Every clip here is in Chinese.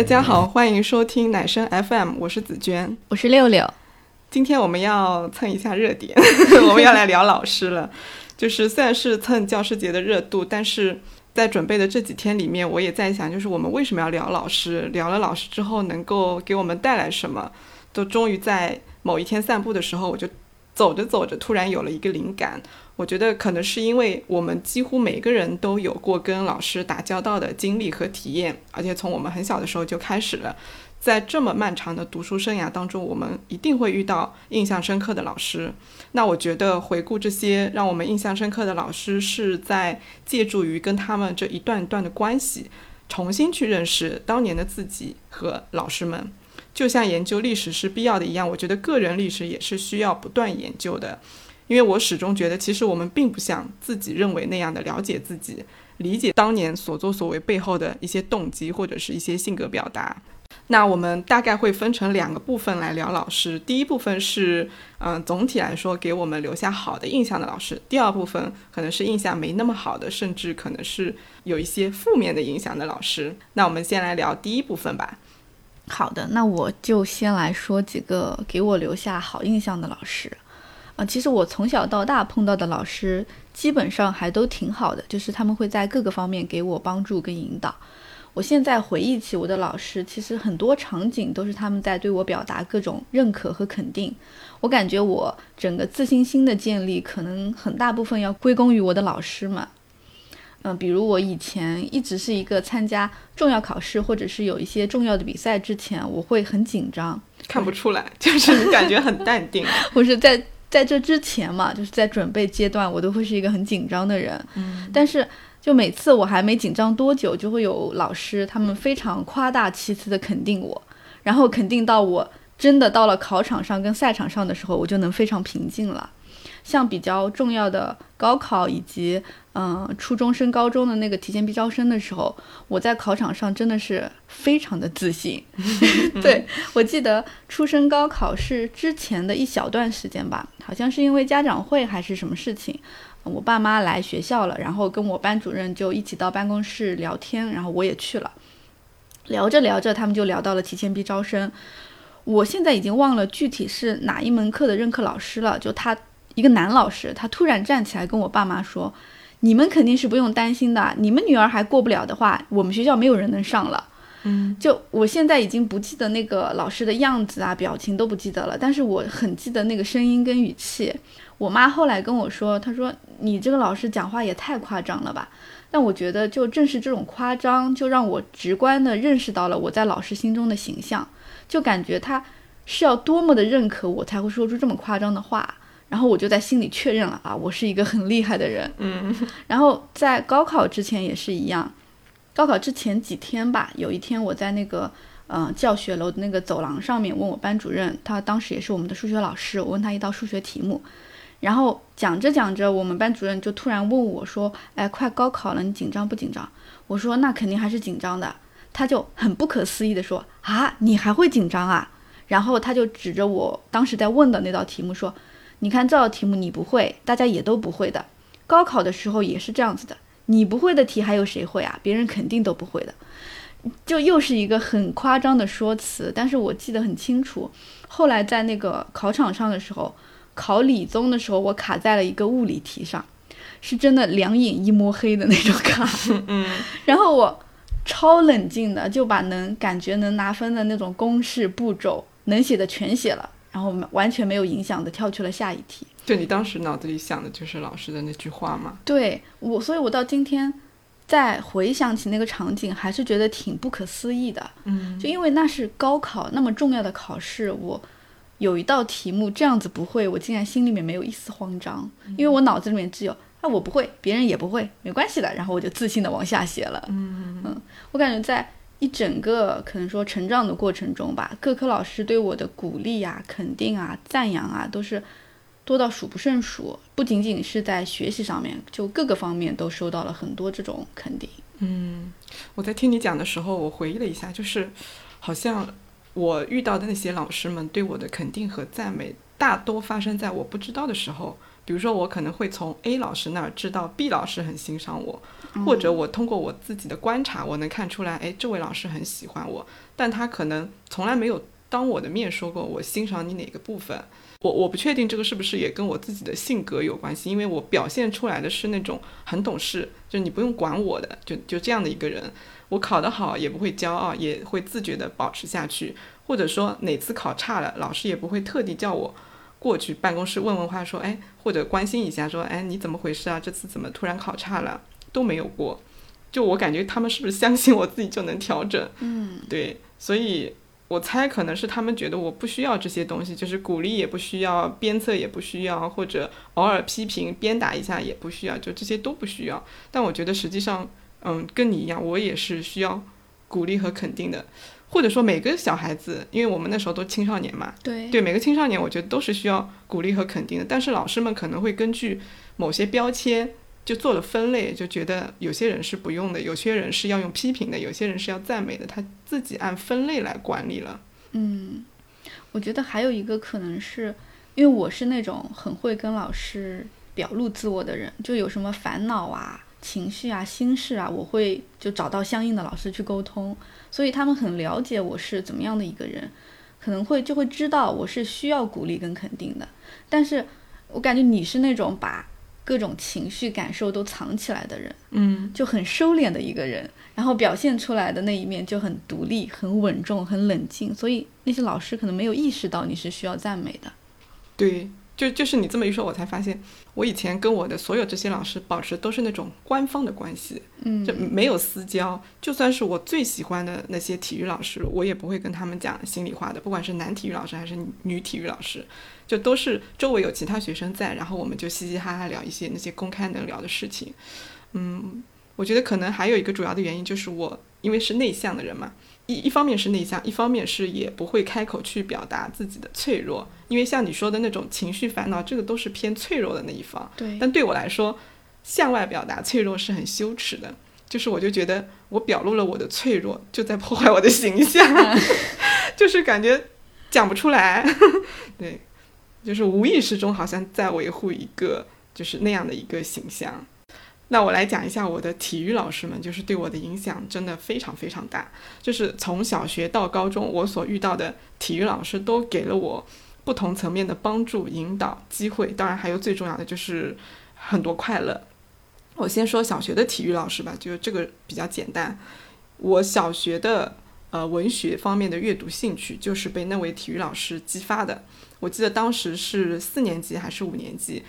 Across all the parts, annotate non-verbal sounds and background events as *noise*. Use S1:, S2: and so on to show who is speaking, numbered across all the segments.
S1: 大家好，欢迎收听奶声 FM，我是紫娟，
S2: 我是六六。
S1: 今天我们要蹭一下热点，*laughs* 我们要来聊老师了。就是虽然是蹭教师节的热度，但是在准备的这几天里面，我也在想，就是我们为什么要聊老师？聊了老师之后，能够给我们带来什么？都终于在某一天散步的时候，我就走着走着，突然有了一个灵感。我觉得可能是因为我们几乎每个人都有过跟老师打交道的经历和体验，而且从我们很小的时候就开始了。在这么漫长的读书生涯当中，我们一定会遇到印象深刻的老师。那我觉得回顾这些让我们印象深刻的老师，是在借助于跟他们这一段一段的关系，重新去认识当年的自己和老师们。就像研究历史是必要的一样，我觉得个人历史也是需要不断研究的。因为我始终觉得，其实我们并不像自己认为那样的了解自己，理解当年所作所为背后的一些动机或者是一些性格表达。那我们大概会分成两个部分来聊老师。第一部分是，嗯，总体来说给我们留下好的印象的老师。第二部分可能是印象没那么好的，甚至可能是有一些负面的影响的老师。那我们先来聊第一部分吧。
S2: 好的，那我就先来说几个给我留下好印象的老师。啊，其实我从小到大碰到的老师基本上还都挺好的，就是他们会在各个方面给我帮助跟引导。我现在回忆起我的老师，其实很多场景都是他们在对我表达各种认可和肯定。我感觉我整个自信心的建立，可能很大部分要归功于我的老师们。嗯，比如我以前一直是一个参加重要考试或者是有一些重要的比赛之前，我会很紧张。
S1: 看不出来，就是你感觉很淡定。*laughs*
S2: 我是在。在这之前嘛，就是在准备阶段，我都会是一个很紧张的人。
S1: 嗯，
S2: 但是就每次我还没紧张多久，就会有老师他们非常夸大其词的肯定我，然后肯定到我真的到了考场上跟赛场上的时候，我就能非常平静了。像比较重要的高考以及嗯初中升高中的那个提前批招生的时候，我在考场上真的是非常的自信。*laughs* 对我记得初升高考试之前的一小段时间吧，好像是因为家长会还是什么事情，我爸妈来学校了，然后跟我班主任就一起到办公室聊天，然后我也去了，聊着聊着他们就聊到了提前批招生，我现在已经忘了具体是哪一门课的任课老师了，就他。一个男老师，他突然站起来跟我爸妈说：“你们肯定是不用担心的，你们女儿还过不了的话，我们学校没有人能上了。”
S1: 嗯，
S2: 就我现在已经不记得那个老师的样子啊，表情都不记得了，但是我很记得那个声音跟语气。我妈后来跟我说：“她说你这个老师讲话也太夸张了吧？”但我觉得就正是这种夸张，就让我直观的认识到了我在老师心中的形象，就感觉他是要多么的认可我才会说出这么夸张的话。然后我就在心里确认了啊，我是一个很厉害的人。
S1: 嗯，*laughs*
S2: 然后在高考之前也是一样，高考之前几天吧，有一天我在那个嗯教学楼的那个走廊上面问我班主任，他当时也是我们的数学老师，我问他一道数学题目，然后讲着讲着，我们班主任就突然问我说：“哎，快高考了，你紧张不紧张？”我说：“那肯定还是紧张的。”他就很不可思议的说：“啊，你还会紧张啊？”然后他就指着我当时在问的那道题目说。你看这道题目你不会，大家也都不会的。高考的时候也是这样子的，你不会的题还有谁会啊？别人肯定都不会的。就又是一个很夸张的说辞，但是我记得很清楚。后来在那个考场上的时候，考理综的时候，我卡在了一个物理题上，是真的两眼一摸黑的那种卡。*laughs*
S1: 嗯，*laughs*
S2: 然后我超冷静的就把能感觉能拿分的那种公式步骤能写的全写了。然后完全没有影响的跳去了下一题。
S1: 就你当时脑子里想的就是老师的那句话吗？
S2: 对我，所以我到今天再回想起那个场景，还是觉得挺不可思议的。
S1: 嗯，
S2: 就因为那是高考那么重要的考试，我有一道题目这样子不会，我竟然心里面没有一丝慌张，因为我脑子里面只有啊我不会，别人也不会，没关系的，然后我就自信的往下写了。
S1: 嗯
S2: 嗯，我感觉在。一整个可能说成长的过程中吧，各科老师对我的鼓励啊、肯定啊、赞扬啊，都是多到数不胜数。不仅仅是在学习上面，就各个方面都收到了很多这种肯定。
S1: 嗯，我在听你讲的时候，我回忆了一下，就是好像我遇到的那些老师们对我的肯定和赞美，大多发生在我不知道的时候。比如说，我可能会从 A 老师那儿知道 B 老师很欣赏我，或者我通过我自己的观察，我能看出来，哎，这位老师很喜欢我，但他可能从来没有当我的面说过我欣赏你哪个部分。我我不确定这个是不是也跟我自己的性格有关系，因为我表现出来的是那种很懂事，就你不用管我的，就就这样的一个人。我考得好也不会骄傲，也会自觉的保持下去，或者说哪次考差了，老师也不会特地叫我过去办公室问问话，说哎，或者关心一下，说哎你怎么回事啊？这次怎么突然考差了？都没有过。就我感觉他们是不是相信我自己就能调整？
S2: 嗯，
S1: 对，所以。我猜可能是他们觉得我不需要这些东西，就是鼓励也不需要，鞭策也不需要，或者偶尔批评、鞭打一下也不需要，就这些都不需要。但我觉得实际上，嗯，跟你一样，我也是需要鼓励和肯定的，或者说每个小孩子，因为我们那时候都青少年嘛，
S2: 对
S1: 对，每个青少年我觉得都是需要鼓励和肯定的。但是老师们可能会根据某些标签。就做了分类，就觉得有些人是不用的，有些人是要用批评的，有些人是要赞美的，他自己按分类来管理了。
S2: 嗯，我觉得还有一个可能是，因为我是那种很会跟老师表露自我的人，就有什么烦恼啊、情绪啊、心事啊，我会就找到相应的老师去沟通，所以他们很了解我是怎么样的一个人，可能会就会知道我是需要鼓励跟肯定的。但是我感觉你是那种把。各种情绪感受都藏起来的人，
S1: 嗯，
S2: 就很收敛的一个人，然后表现出来的那一面就很独立、很稳重、很冷静，所以那些老师可能没有意识到你是需要赞美的。
S1: 对。就就是你这么一说，我才发现，我以前跟我的所有这些老师保持都是那种官方的关系，
S2: 嗯，
S1: 就没有私交。就算是我最喜欢的那些体育老师，我也不会跟他们讲心里话的。不管是男体育老师还是女体育老师，就都是周围有其他学生在，然后我们就嘻嘻哈哈聊一些那些公开能聊的事情。嗯，我觉得可能还有一个主要的原因就是我因为是内向的人嘛。一一方面是内向，一方面是也不会开口去表达自己的脆弱，因为像你说的那种情绪烦恼，这个都是偏脆弱的那一方。
S2: 对。
S1: 但对我来说，向外表达脆弱是很羞耻的，就是我就觉得我表露了我的脆弱，就在破坏我的形象，*laughs* 就是感觉讲不出来。*laughs* 对，就是无意识中好像在维护一个就是那样的一个形象。那我来讲一下我的体育老师们，就是对我的影响真的非常非常大。就是从小学到高中，我所遇到的体育老师都给了我不同层面的帮助、引导、机会。当然，还有最重要的就是很多快乐。我先说小学的体育老师吧，就是这个比较简单。我小学的呃文学方面的阅读兴趣，就是被那位体育老师激发的。我记得当时是四年级还是五年级。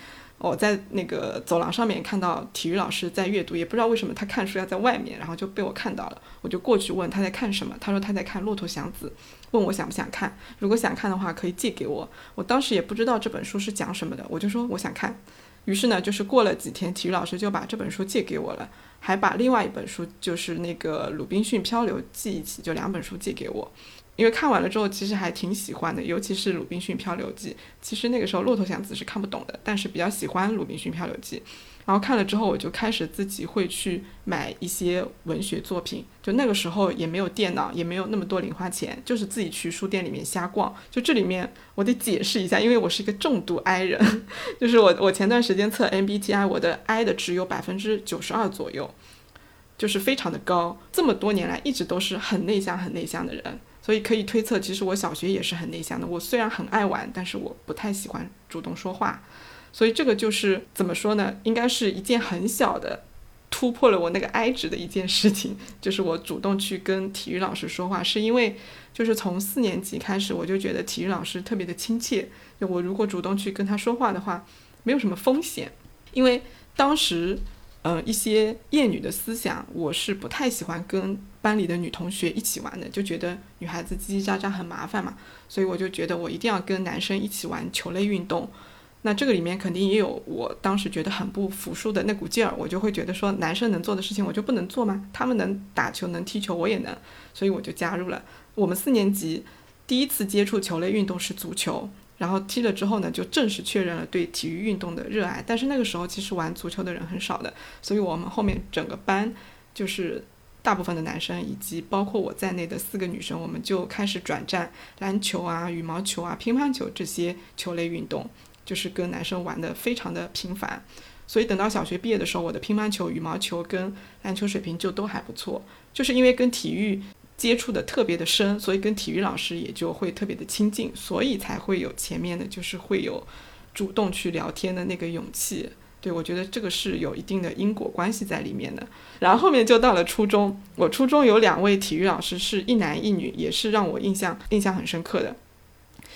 S1: 我在那个走廊上面看到体育老师在阅读，也不知道为什么他看书要在外面，然后就被我看到了，我就过去问他在看什么，他说他在看《骆驼祥子》，问我想不想看，如果想看的话可以借给我。我当时也不知道这本书是讲什么的，我就说我想看。于是呢，就是过了几天，体育老师就把这本书借给我了，还把另外一本书，就是那个《鲁滨逊漂流记》一起，就两本书借给我。因为看完了之后，其实还挺喜欢的，尤其是《鲁滨逊漂流记》。其实那个时候《骆驼祥子》是看不懂的，但是比较喜欢《鲁滨逊漂流记》。然后看了之后，我就开始自己会去买一些文学作品。就那个时候也没有电脑，也没有那么多零花钱，就是自己去书店里面瞎逛。就这里面我得解释一下，因为我是一个重度 I 人，就是我我前段时间测 MBTI，我的 I 的值有百分之九十二左右，就是非常的高。这么多年来一直都是很内向、很内向的人。所以可以推测，其实我小学也是很内向的。我虽然很爱玩，但是我不太喜欢主动说话。所以这个就是怎么说呢？应该是一件很小的突破了我那个 I 值的一件事情，*laughs* 就是我主动去跟体育老师说话，是因为就是从四年级开始，我就觉得体育老师特别的亲切。就我如果主动去跟他说话的话，没有什么风险，因为当时。嗯，一些厌女的思想，我是不太喜欢跟班里的女同学一起玩的，就觉得女孩子叽叽喳喳很麻烦嘛，所以我就觉得我一定要跟男生一起玩球类运动。那这个里面肯定也有我当时觉得很不服输的那股劲儿，我就会觉得说，男生能做的事情我就不能做吗？他们能打球能踢球，我也能，所以我就加入了。我们四年级第一次接触球类运动是足球。然后踢了之后呢，就正式确认了对体育运动的热爱。但是那个时候其实玩足球的人很少的，所以我们后面整个班就是大部分的男生以及包括我在内的四个女生，我们就开始转战篮球啊、羽毛球啊、乒乓球这些球类运动，就是跟男生玩的非常的频繁。所以等到小学毕业的时候，我的乒乓球、羽毛球跟篮球水平就都还不错，就是因为跟体育接触的特别的深，所以跟体育老师也就会特别的亲近，所以才会有前面的，就是会有主动去聊天的那个勇气。对，我觉得这个是有一定的因果关系在里面的。然后后面就到了初中，我初中有两位体育老师是一男一女，也是让我印象印象很深刻的。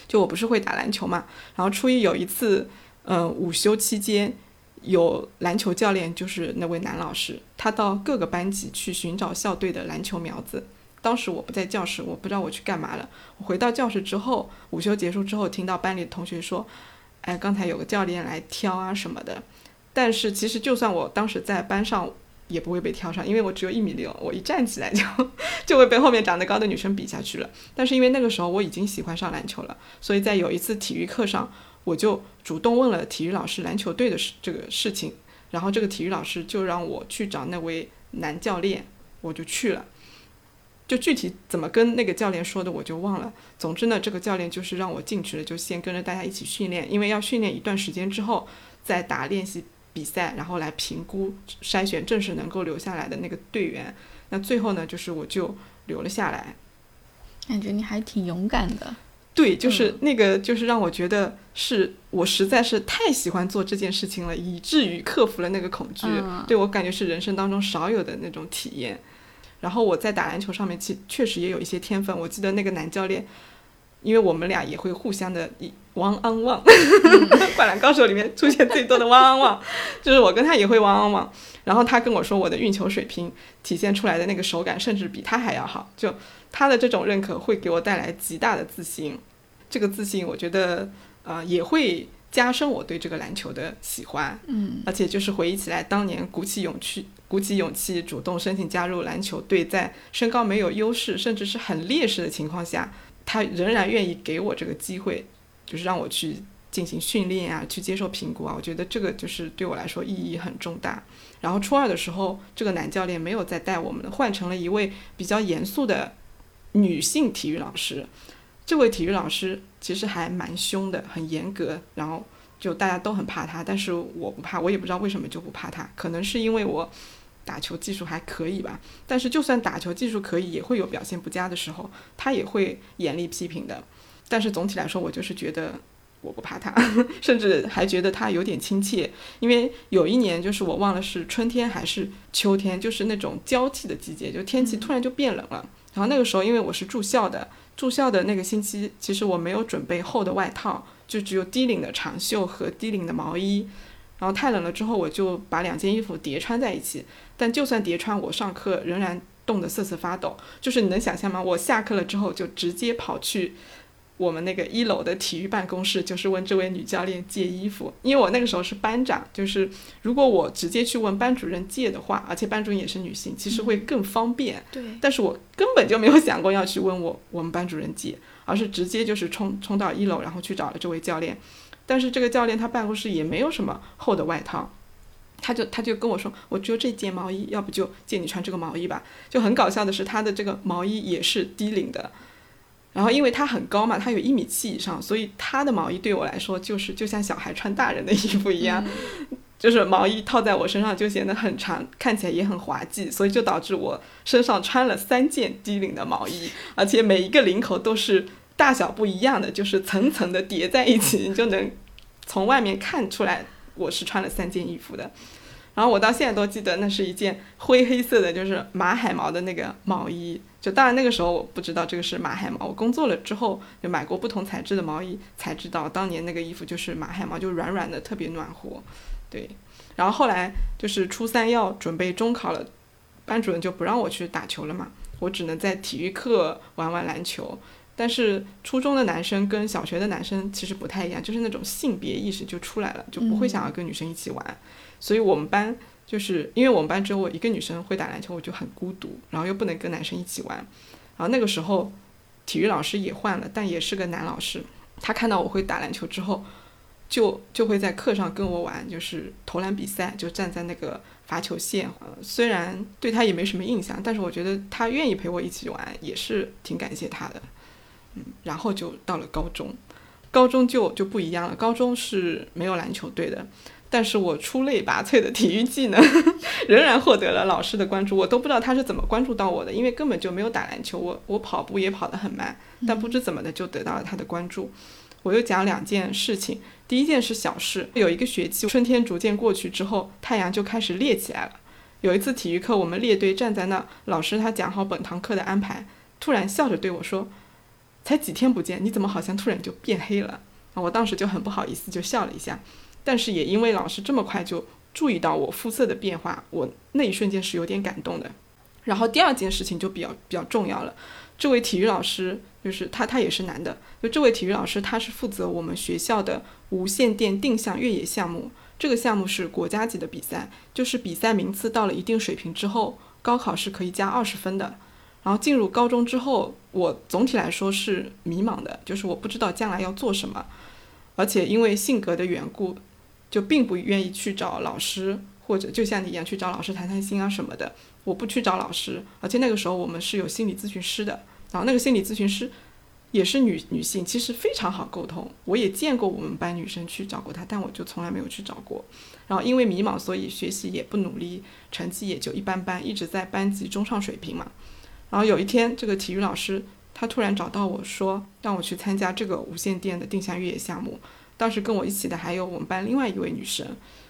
S1: 就我不是会打篮球嘛，然后初一有一次，嗯，午休期间有篮球教练，就是那位男老师，他到各个班级去寻找校队的篮球苗子。当时我不在教室，我不知道我去干嘛了。我回到教室之后，午休结束之后，听到班里的同学说：“哎，刚才有个教练来挑啊什么的。”但是其实，就算我当时在班上，也不会被挑上，因为我只有一米六，我一站起来就就会被后面长得高的女生比下去了。但是因为那个时候我已经喜欢上篮球了，所以在有一次体育课上，我就主动问了体育老师篮球队的事这个事情，然后这个体育老师就让我去找那位男教练，我就去了。就具体怎么跟那个教练说的，我就忘了。总之呢，这个教练就是让我进去了，就先跟着大家一起训练，因为要训练一段时间之后再打练习。比赛，然后来评估筛选正式能够留下来的那个队员。那最后呢，就是我就留了下来。
S2: 感觉你还挺勇敢的。
S1: 对，就是那个，就是让我觉得是我实在是太喜欢做这件事情了，以至于克服了那个恐惧。对我感觉是人生当中少有的那种体验。然后我在打篮球上面，其确实也有一些天分。我记得那个男教练。因为我们俩也会互相的一汪汪汪，灌篮高手里面出现最多的汪汪汪，就是我跟他也会汪汪汪。然后他跟我说我的运球水平体现出来的那个手感，甚至比他还要好。就他的这种认可会给我带来极大的自信，这个自信我觉得呃也会加深我对这个篮球的喜欢。
S2: 嗯，
S1: 而且就是回忆起来当年鼓起勇气鼓起勇气主动申请加入篮球队，在身高没有优势甚至是很劣势的情况下。他仍然愿意给我这个机会，就是让我去进行训练啊，去接受评估啊。我觉得这个就是对我来说意义很重大。然后初二的时候，这个男教练没有再带我们，换成了一位比较严肃的女性体育老师。这位体育老师其实还蛮凶的，很严格，然后就大家都很怕他，但是我不怕，我也不知道为什么就不怕他，可能是因为我。打球技术还可以吧，但是就算打球技术可以，也会有表现不佳的时候，他也会严厉批评的。但是总体来说，我就是觉得我不怕他，*laughs* 甚至还觉得他有点亲切。因为有一年，就是我忘了是春天还是秋天，就是那种交替的季节，就天气突然就变冷了。然后那个时候，因为我是住校的，住校的那个星期，其实我没有准备厚的外套，就只有低领的长袖和低领的毛衣。然后太冷了之后，我就把两件衣服叠穿在一起。但就算叠穿，我上课仍然冻得瑟瑟发抖。就是你能想象吗？我下课了之后，就直接跑去我们那个一楼的体育办公室，就是问这位女教练借衣服。因为我那个时候是班长，就是如果我直接去问班主任借的话，而且班主任也是女性，其实会更方便。
S2: 对。
S1: 但是我根本就没有想过要去问我我们班主任借，而是直接就是冲冲到一楼，然后去找了这位教练。但是这个教练他办公室也没有什么厚的外套，他就他就跟我说，我只有这件毛衣，要不就借你穿这个毛衣吧。就很搞笑的是，他的这个毛衣也是低领的，然后因为他很高嘛，他有一米七以上，所以他的毛衣对我来说就是就像小孩穿大人的衣服一样，*laughs* 就是毛衣套在我身上就显得很长，看起来也很滑稽，所以就导致我身上穿了三件低领的毛衣，而且每一个领口都是。大小不一样的，就是层层的叠在一起，*laughs* 你就能从外面看出来我是穿了三件衣服的。然后我到现在都记得，那是一件灰黑色的，就是马海毛的那个毛衣。就当然那个时候我不知道这个是马海毛，我工作了之后就买过不同材质的毛衣，才知道当年那个衣服就是马海毛，就软软的，特别暖和。对。然后后来就是初三要准备中考了，班主任就不让我去打球了嘛，我只能在体育课玩玩篮球。但是初中的男生跟小学的男生其实不太一样，就是那种性别意识就出来了，就不会想要跟女生一起玩。所以我们班就是因为我们班只有我一个女生会打篮球，我就很孤独，然后又不能跟男生一起玩。然后那个时候体育老师也换了，但也是个男老师。他看到我会打篮球之后，就就会在课上跟我玩，就是投篮比赛，就站在那个罚球线。呃，虽然对他也没什么印象，但是我觉得他愿意陪我一起玩，也是挺感谢他的。嗯，然后就到了高中，高中就就不一样了。高中是没有篮球队的，但是我出类拔萃的体育技能 *laughs* 仍然获得了老师的关注。我都不知道他是怎么关注到我的，因为根本就没有打篮球，我我跑步也跑得很慢，但不知怎么的就得到了他的关注。我又讲两件事情。第一件是小事，有一个学期，春天逐渐过去之后，太阳就开始烈起来了。有一次体育课，我们列队站在那，老师他讲好本堂课的安排，突然笑着对我说：“才几天不见，你怎么好像突然就变黑了？”啊，我当时就很不好意思，就笑了一下。但是也因为老师这么快就注意到我肤色的变化，我那一瞬间是有点感动的。然后第二件事情就比较比较重要了。这位体育老师就是他，他也是男的。就这位体育老师，他是负责我们学校的无线电定向越野项目。这个项目是国家级的比赛，就是比赛名次到了一定水平之后，高考是可以加二十分的。然后进入高中之后，我总体来说是迷茫的，就是我不知道将来要做什么，而且因为性格的缘故，就并不愿意去找老师，或者就像你一样去找老师谈谈心啊什么的。我不去找老师，而且那个时候我们是有心理咨询师的，然后那个心理咨询师也是女女性，其实非常好沟通。我也见过我们班女生去找过她，但我就从来没有去找过。然后因为迷茫，所以学习也不努力，成绩也就一般般，一直在班级中上水平嘛。然后有一天，这个体育老师他突然找到我说，让我去参加这个无线电的定向越野项目。当时跟我一起的还有我们班另外一位女生，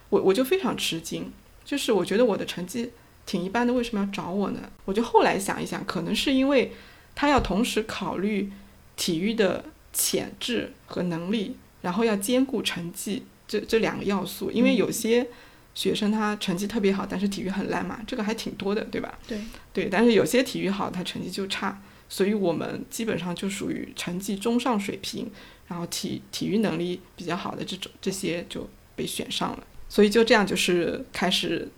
S1: 我我就非常吃惊，就是我觉得我的成绩。挺一般的，为什么要找我呢？我就后来想一想，可能是因为他要同时考虑体育的潜质和能力，然后要兼顾成绩这这两个要素。因为有些学生他成绩特别好，但是体育很烂嘛，这个还挺多的，对吧？
S2: 对
S1: 对，但是有些体育好，他成绩就差，所以我们基本上就属于成绩中上水平，然后体体育能力比较好的这种这些就被选上了，所以就这样就是开始。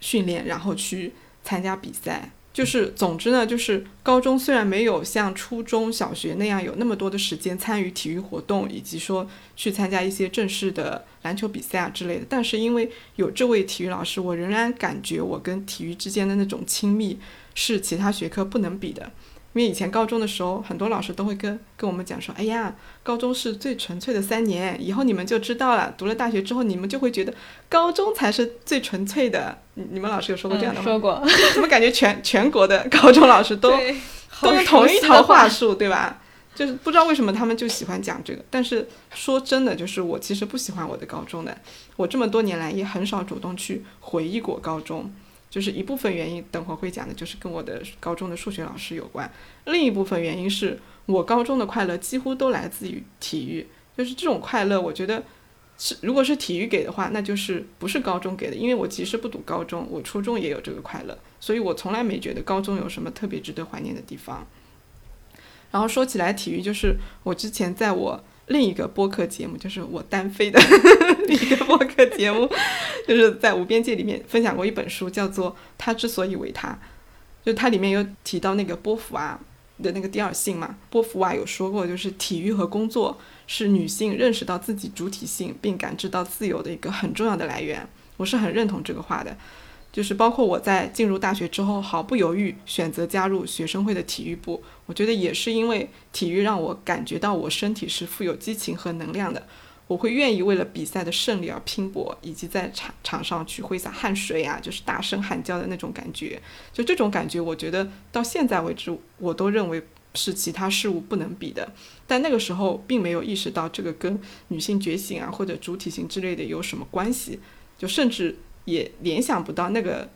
S1: 训练，然后去参加比赛，就是总之呢，就是高中虽然没有像初中小学那样有那么多的时间参与体育活动，以及说去参加一些正式的篮球比赛啊之类的，但是因为有这位体育老师，我仍然感觉我跟体育之间的那种亲密是其他学科不能比的。因为以前高中的时候，很多老师都会跟跟我们讲说：“哎呀，高中是最纯粹的三年，以后你们就知道了。读了大学之后，你们就会觉得高中才是最纯粹的。”你你们老师有说过这样的
S2: 吗？说过。*laughs*
S1: 怎么感觉全全国的高中老师都都是同一套话术，对吧？就是不知道为什么他们就喜欢讲这个。但是说真的，就是我其实不喜欢我的高中的。我这么多年来也很少主动去回忆过高中。就是一部分原因，等会儿会讲的，就是跟我的高中的数学老师有关。另一部分原因是我高中的快乐几乎都来自于体育，就是这种快乐，我觉得是如果是体育给的话，那就是不是高中给的。因为我其实不读高中，我初中也有这个快乐，所以我从来没觉得高中有什么特别值得怀念的地方。然后说起来体育，就是我之前在我。另一个播客节目就是我单飞的另一个播客节目，*laughs* *laughs* 就是在无边界里面分享过一本书，叫做《他之所以为他》，就它里面有提到那个波伏娃的那个第二性嘛。波伏娃有说过，就是体育和工作是女性认识到自己主体性并感知到自由的一个很重要的来源。我是很认同这个话的。就是包括我在进入大学之后，毫不犹豫选择加入学生会的体育部。我觉得也是因为体育让我感觉到我身体是富有激情和能量的。我会愿意为了比赛的胜利而拼搏，以及在场场上去挥洒汗水啊，就是大声喊叫的那种感觉。就这种感觉，我觉得到现在为止，我都认为是其他事物不能比的。但那个时候并没有意识到这个跟女性觉醒啊或者主体性之类的有什么关系，就甚至。也联想不到那个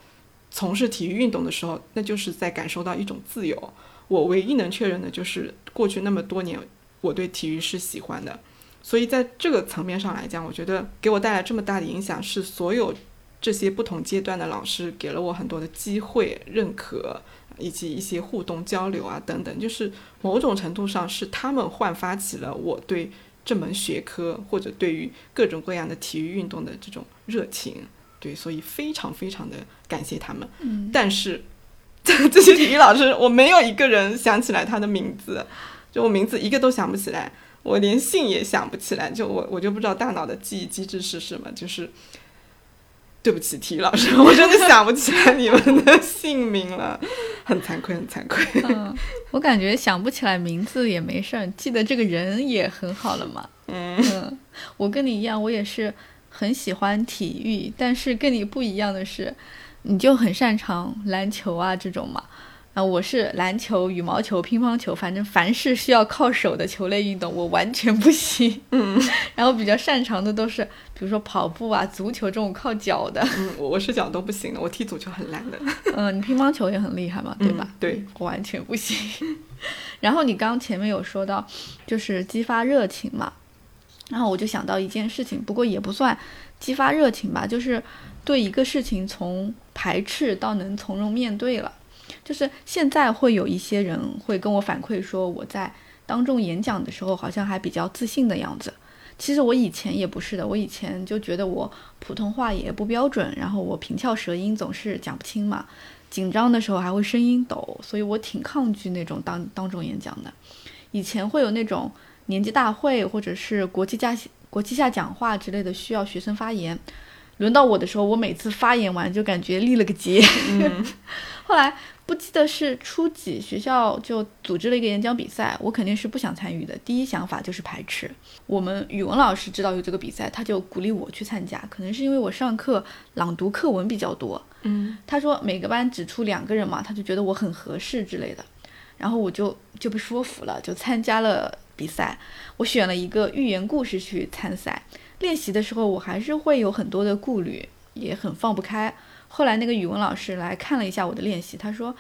S1: 从事体育运动的时候，那就是在感受到一种自由。我唯一能确认的就是过去那么多年，我对体育是喜欢的。所以在这个层面上来讲，我觉得给我带来这么大的影响，是所有这些不同阶段的老师给了我很多的机会、认可以及一些互动交流啊等等。就是某种程度上是他们焕发起了我对这门学科或者对于各种各样的体育运动的这种热情。对，所以非常非常的感谢他们。
S2: 嗯，
S1: 但是 *laughs* 这些体育老师，我没有一个人想起来他的名字，就我名字一个都想不起来。我连姓也想不起来，就我我就不知道大脑的记忆机制是什么，就是对不起体育老师，*laughs* 我真的想不起来你们的姓名了，很惭愧，很惭愧。
S2: 嗯，我感觉想不起来名字也没事儿，记得这个人也很好了嘛。嗯，我跟你一样，我也是很喜欢体育，但是跟你不一样的是，你就很擅长篮球啊这种嘛。啊，我是篮球、羽毛球、乒乓球，反正凡是需要靠手的球类运动，我完全不行。
S1: 嗯，*laughs*
S2: 然后比较擅长的都是，比如说跑步啊、足球这种靠脚的。
S1: 嗯，我是脚都不行的，我踢足球很烂的。*laughs*
S2: 嗯，你乒乓球也很厉害嘛，对吧？
S1: 对，
S2: 我完全不行。*laughs* 然后你刚前面有说到，就是激发热情嘛，然后我就想到一件事情，不过也不算激发热情吧，就是对一个事情从排斥到能从容面对了。就是现在会有一些人会跟我反馈说，我在当众演讲的时候好像还比较自信的样子。其实我以前也不是的，我以前就觉得我普通话也不标准，然后我平翘舌音总是讲不清嘛，紧张的时候还会声音抖，所以我挺抗拒那种当当众演讲的。以前会有那种年级大会或者是国际假国际下讲话之类的需要学生发言，轮到我的时候，我每次发言完就感觉立了个结。*laughs* 后来。不记得是初几，学校就组织了一个演讲比赛，我肯定是不想参与的。第一想法就是排斥。我们语文老师知道有这个比赛，他就鼓励我去参加。可能是因为我上课朗读课文比较多，
S1: 嗯，
S2: 他说每个班只出两个人嘛，他就觉得我很合适之类的。然后我就就被说服了，就参加了比赛。我选了一个寓言故事去参赛。练习的时候，我还是会有很多的顾虑，也很放不开。后来那个语文老师来看了一下我的练习，他说：“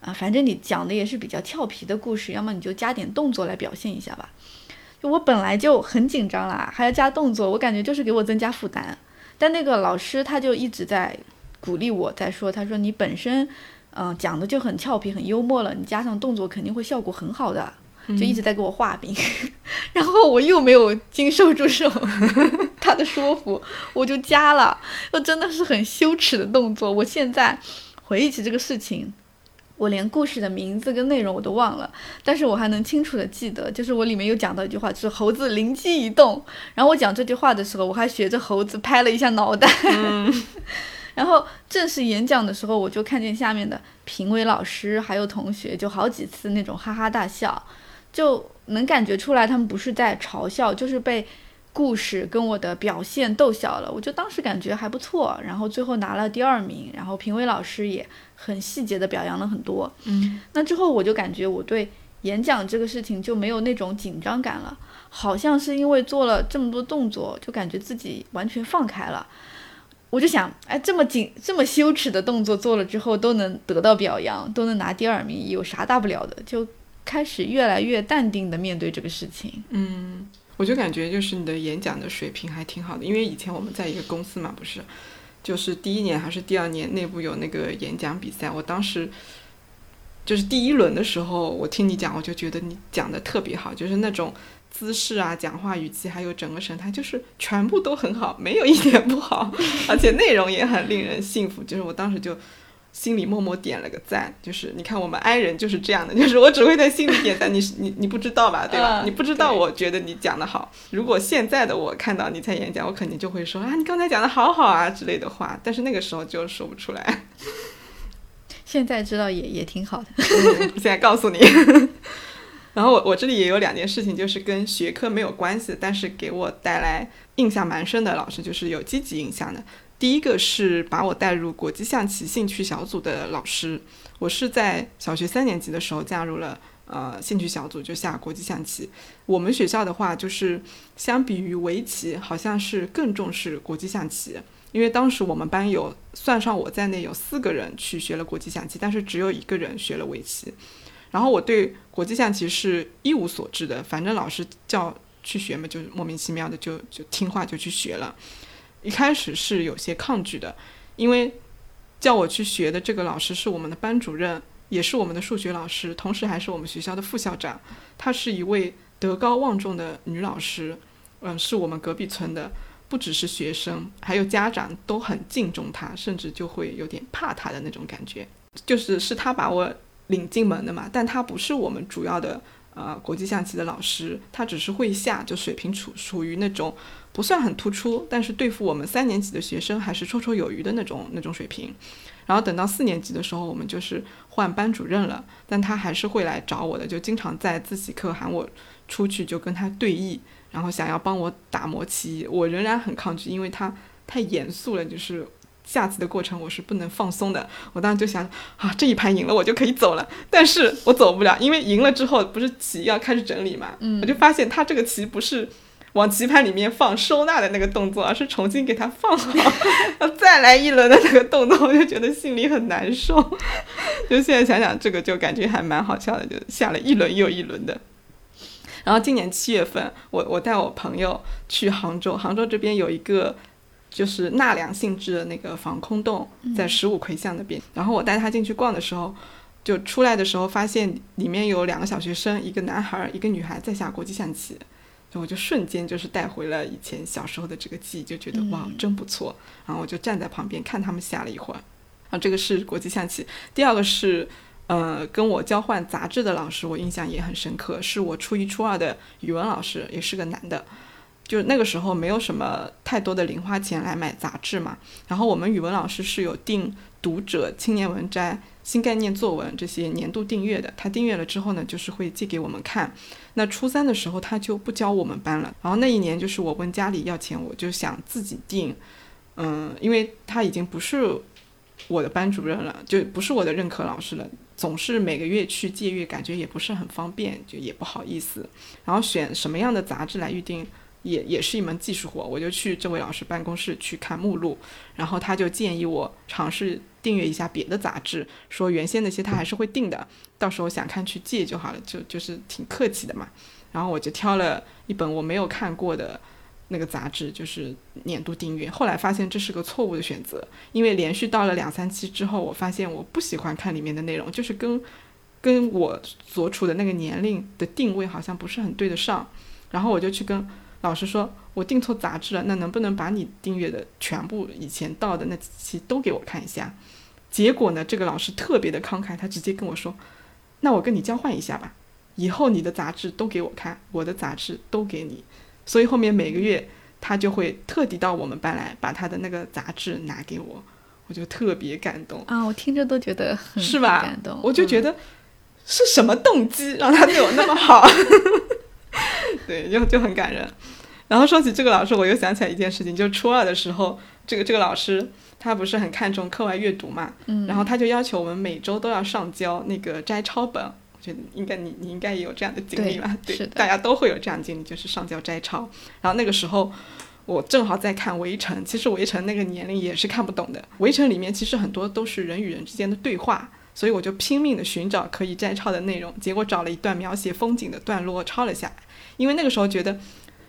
S2: 啊，反正你讲的也是比较俏皮的故事，要么你就加点动作来表现一下吧。”就我本来就很紧张啦，还要加动作，我感觉就是给我增加负担。但那个老师他就一直在鼓励我，在说：“他说你本身，嗯，讲的就很俏皮、很幽默了，你加上动作肯定会效果很好的。”就一直在给我画饼，*laughs* 然后我又没有经受住手 *laughs* 他的说服，我就加了，又真的是很羞耻的动作。我现在回忆起这个事情，我连故事的名字跟内容我都忘了，但是我还能清楚的记得，就是我里面有讲到一句话，就是猴子灵机一动，然后我讲这句话的时候，我还学着猴子拍了一下脑袋。*laughs* 然后正式演讲的时候，我就看见下面的评委老师还有同学，就好几次那种哈哈大笑。就能感觉出来，他们不是在嘲笑，就是被故事跟我的表现逗笑了。我就当时感觉还不错，然后最后拿了第二名，然后评委老师也很细节的表扬了很多。
S1: 嗯，
S2: 那之后我就感觉我对演讲这个事情就没有那种紧张感了，好像是因为做了这么多动作，就感觉自己完全放开了。我就想，哎，这么紧、这么羞耻的动作做了之后都能得到表扬，都能拿第二名，有啥大不了的？就。开始越来越淡定的面对这个事情。
S1: 嗯，我就感觉就是你的演讲的水平还挺好的，因为以前我们在一个公司嘛，不是，就是第一年还是第二年内部有那个演讲比赛，我当时就是第一轮的时候，我听你讲，我就觉得你讲的特别好，就是那种姿势啊、讲话语气还有整个神态，就是全部都很好，没有一点不好，而且内容也很令人信服，就是我当时就。心里默默点了个赞，就是你看我们 I 人就是这样的，*laughs* 就是我只会在心里点赞，你是你你不知道吧，对吧？你不知道，我觉得你讲的好。如果现在的我看到你在演讲，我肯定就会说啊，你刚才讲的好好啊之类的话，但是那个时候就说不出来。
S2: 现在知道也也挺好的，
S1: 现在告诉你。*laughs* 然后我我这里也有两件事情，就是跟学科没有关系，但是给我带来印象蛮深的老师，就是有积极印象的。第一个是把我带入国际象棋兴趣小组的老师，我是在小学三年级的时候加入了呃兴趣小组，就下国际象棋。我们学校的话，就是相比于围棋，好像是更重视国际象棋，因为当时我们班有算上我在内有四个人去学了国际象棋，但是只有一个人学了围棋。然后我对国际象棋是一无所知的，反正老师叫去学嘛，就莫名其妙的就就听话就去学了。一开始是有些抗拒的，因为叫我去学的这个老师是我们的班主任，也是我们的数学老师，同时还是我们学校的副校长。她是一位德高望重的女老师，嗯，是我们隔壁村的，不只是学生，还有家长都很敬重她，甚至就会有点怕她的那种感觉。就是是她把我领进门的嘛，但她不是我们主要的。呃国际象棋的老师，他只是会下，就水平处属于那种不算很突出，但是对付我们三年级的学生还是绰绰有余的那种那种水平。然后等到四年级的时候，我们就是换班主任了，但他还是会来找我的，就经常在自习课喊我出去就跟他对弈，然后想要帮我打磨棋，我仍然很抗拒，因为他太严肃了，就是下棋的过程我是不能放松的。我当时就想啊，这一盘赢了我就可以走了，但是我走不了，因为赢了之后不是棋要开始整理嘛，嗯我就发现他这个棋不是。往棋盘里面放收纳的那个动作，而是重新给它放好，再来一轮的那个动作，我就觉得心里很难受。*laughs* 就现在想想，这个就感觉还蛮好笑的，就下了一轮又一轮的。然后今年七月份，我我带我朋友去杭州，杭州这边有一个就是纳凉性质的那个防空洞，在十五魁巷那边。然后我带他进去逛的时候，就出来的时候发现里面有两个小学生，一个男孩，一个女孩在下国际象棋。就我就瞬间就是带回了以前小时候的这个记忆，就觉得哇真不错。然后我就站在旁边看他们下了一会儿。啊，这个是国际象棋。第二个是，呃，跟我交换杂志的老师，我印象也很深刻，是我初一初二的语文老师，也是个男的。就那个时候没有什么太多的零花钱来买杂志嘛。然后我们语文老师是有订《读者》《青年文摘》。新概念作文这些年度订阅的，他订阅了之后呢，就是会借给我们看。那初三的时候他就不教我们班了。然后那一年就是我问家里要钱，我就想自己订。嗯，因为他已经不是我的班主任了，就不是我的任课老师了，总是每个月去借阅，感觉也不是很方便，就也不好意思。然后选什么样的杂志来预定，也也是一门技术活。我就去这位老师办公室去看目录，然后他就建议我尝试。订阅一下别的杂志，说原先那些他还是会订的，到时候想看去借就好了，就就是挺客气的嘛。然后我就挑了一本我没有看过的那个杂志，就是年度订阅。后来发现这是个错误的选择，因为连续到了两三期之后，我发现我不喜欢看里面的内容，就是跟跟我所处的那个年龄的定位好像不是很对得上。然后我就去跟老师说，我订错杂志了，那能不能把你订阅的全部以前到的那几期都给我看一下？结果呢？这个老师特别的慷慨，他直接跟我说：“那我跟你交换一下吧，以后你的杂志都给我看，我的杂志都给你。”所以后面每个月他就会特地到我们班来，把他的那个杂志拿给我，我就特别感动
S2: 啊！我听着都觉得
S1: 是吧？
S2: 感动，
S1: 我就觉得是什么动机让他对我那么好？*laughs* *laughs* 对，就就很感人。然后说起这个老师，我又想起来一件事情，就初二的时候，这个这个老师。他不是很看重课外阅读嘛，然后他就要求我们每周都要上交那个摘抄本。我觉得应该你你应该也有这样的经历吧？对，大家都会有这样经历，就是上交摘抄。然后那个时候我正好在看《围城》，其实《围城》那个年龄也是看不懂的，《围城》里面其实很多都是人与人之间的对话，所以我就拼命的寻找可以摘抄的内容，结果找了一段描写风景的段落抄了下来。因为那个时候觉得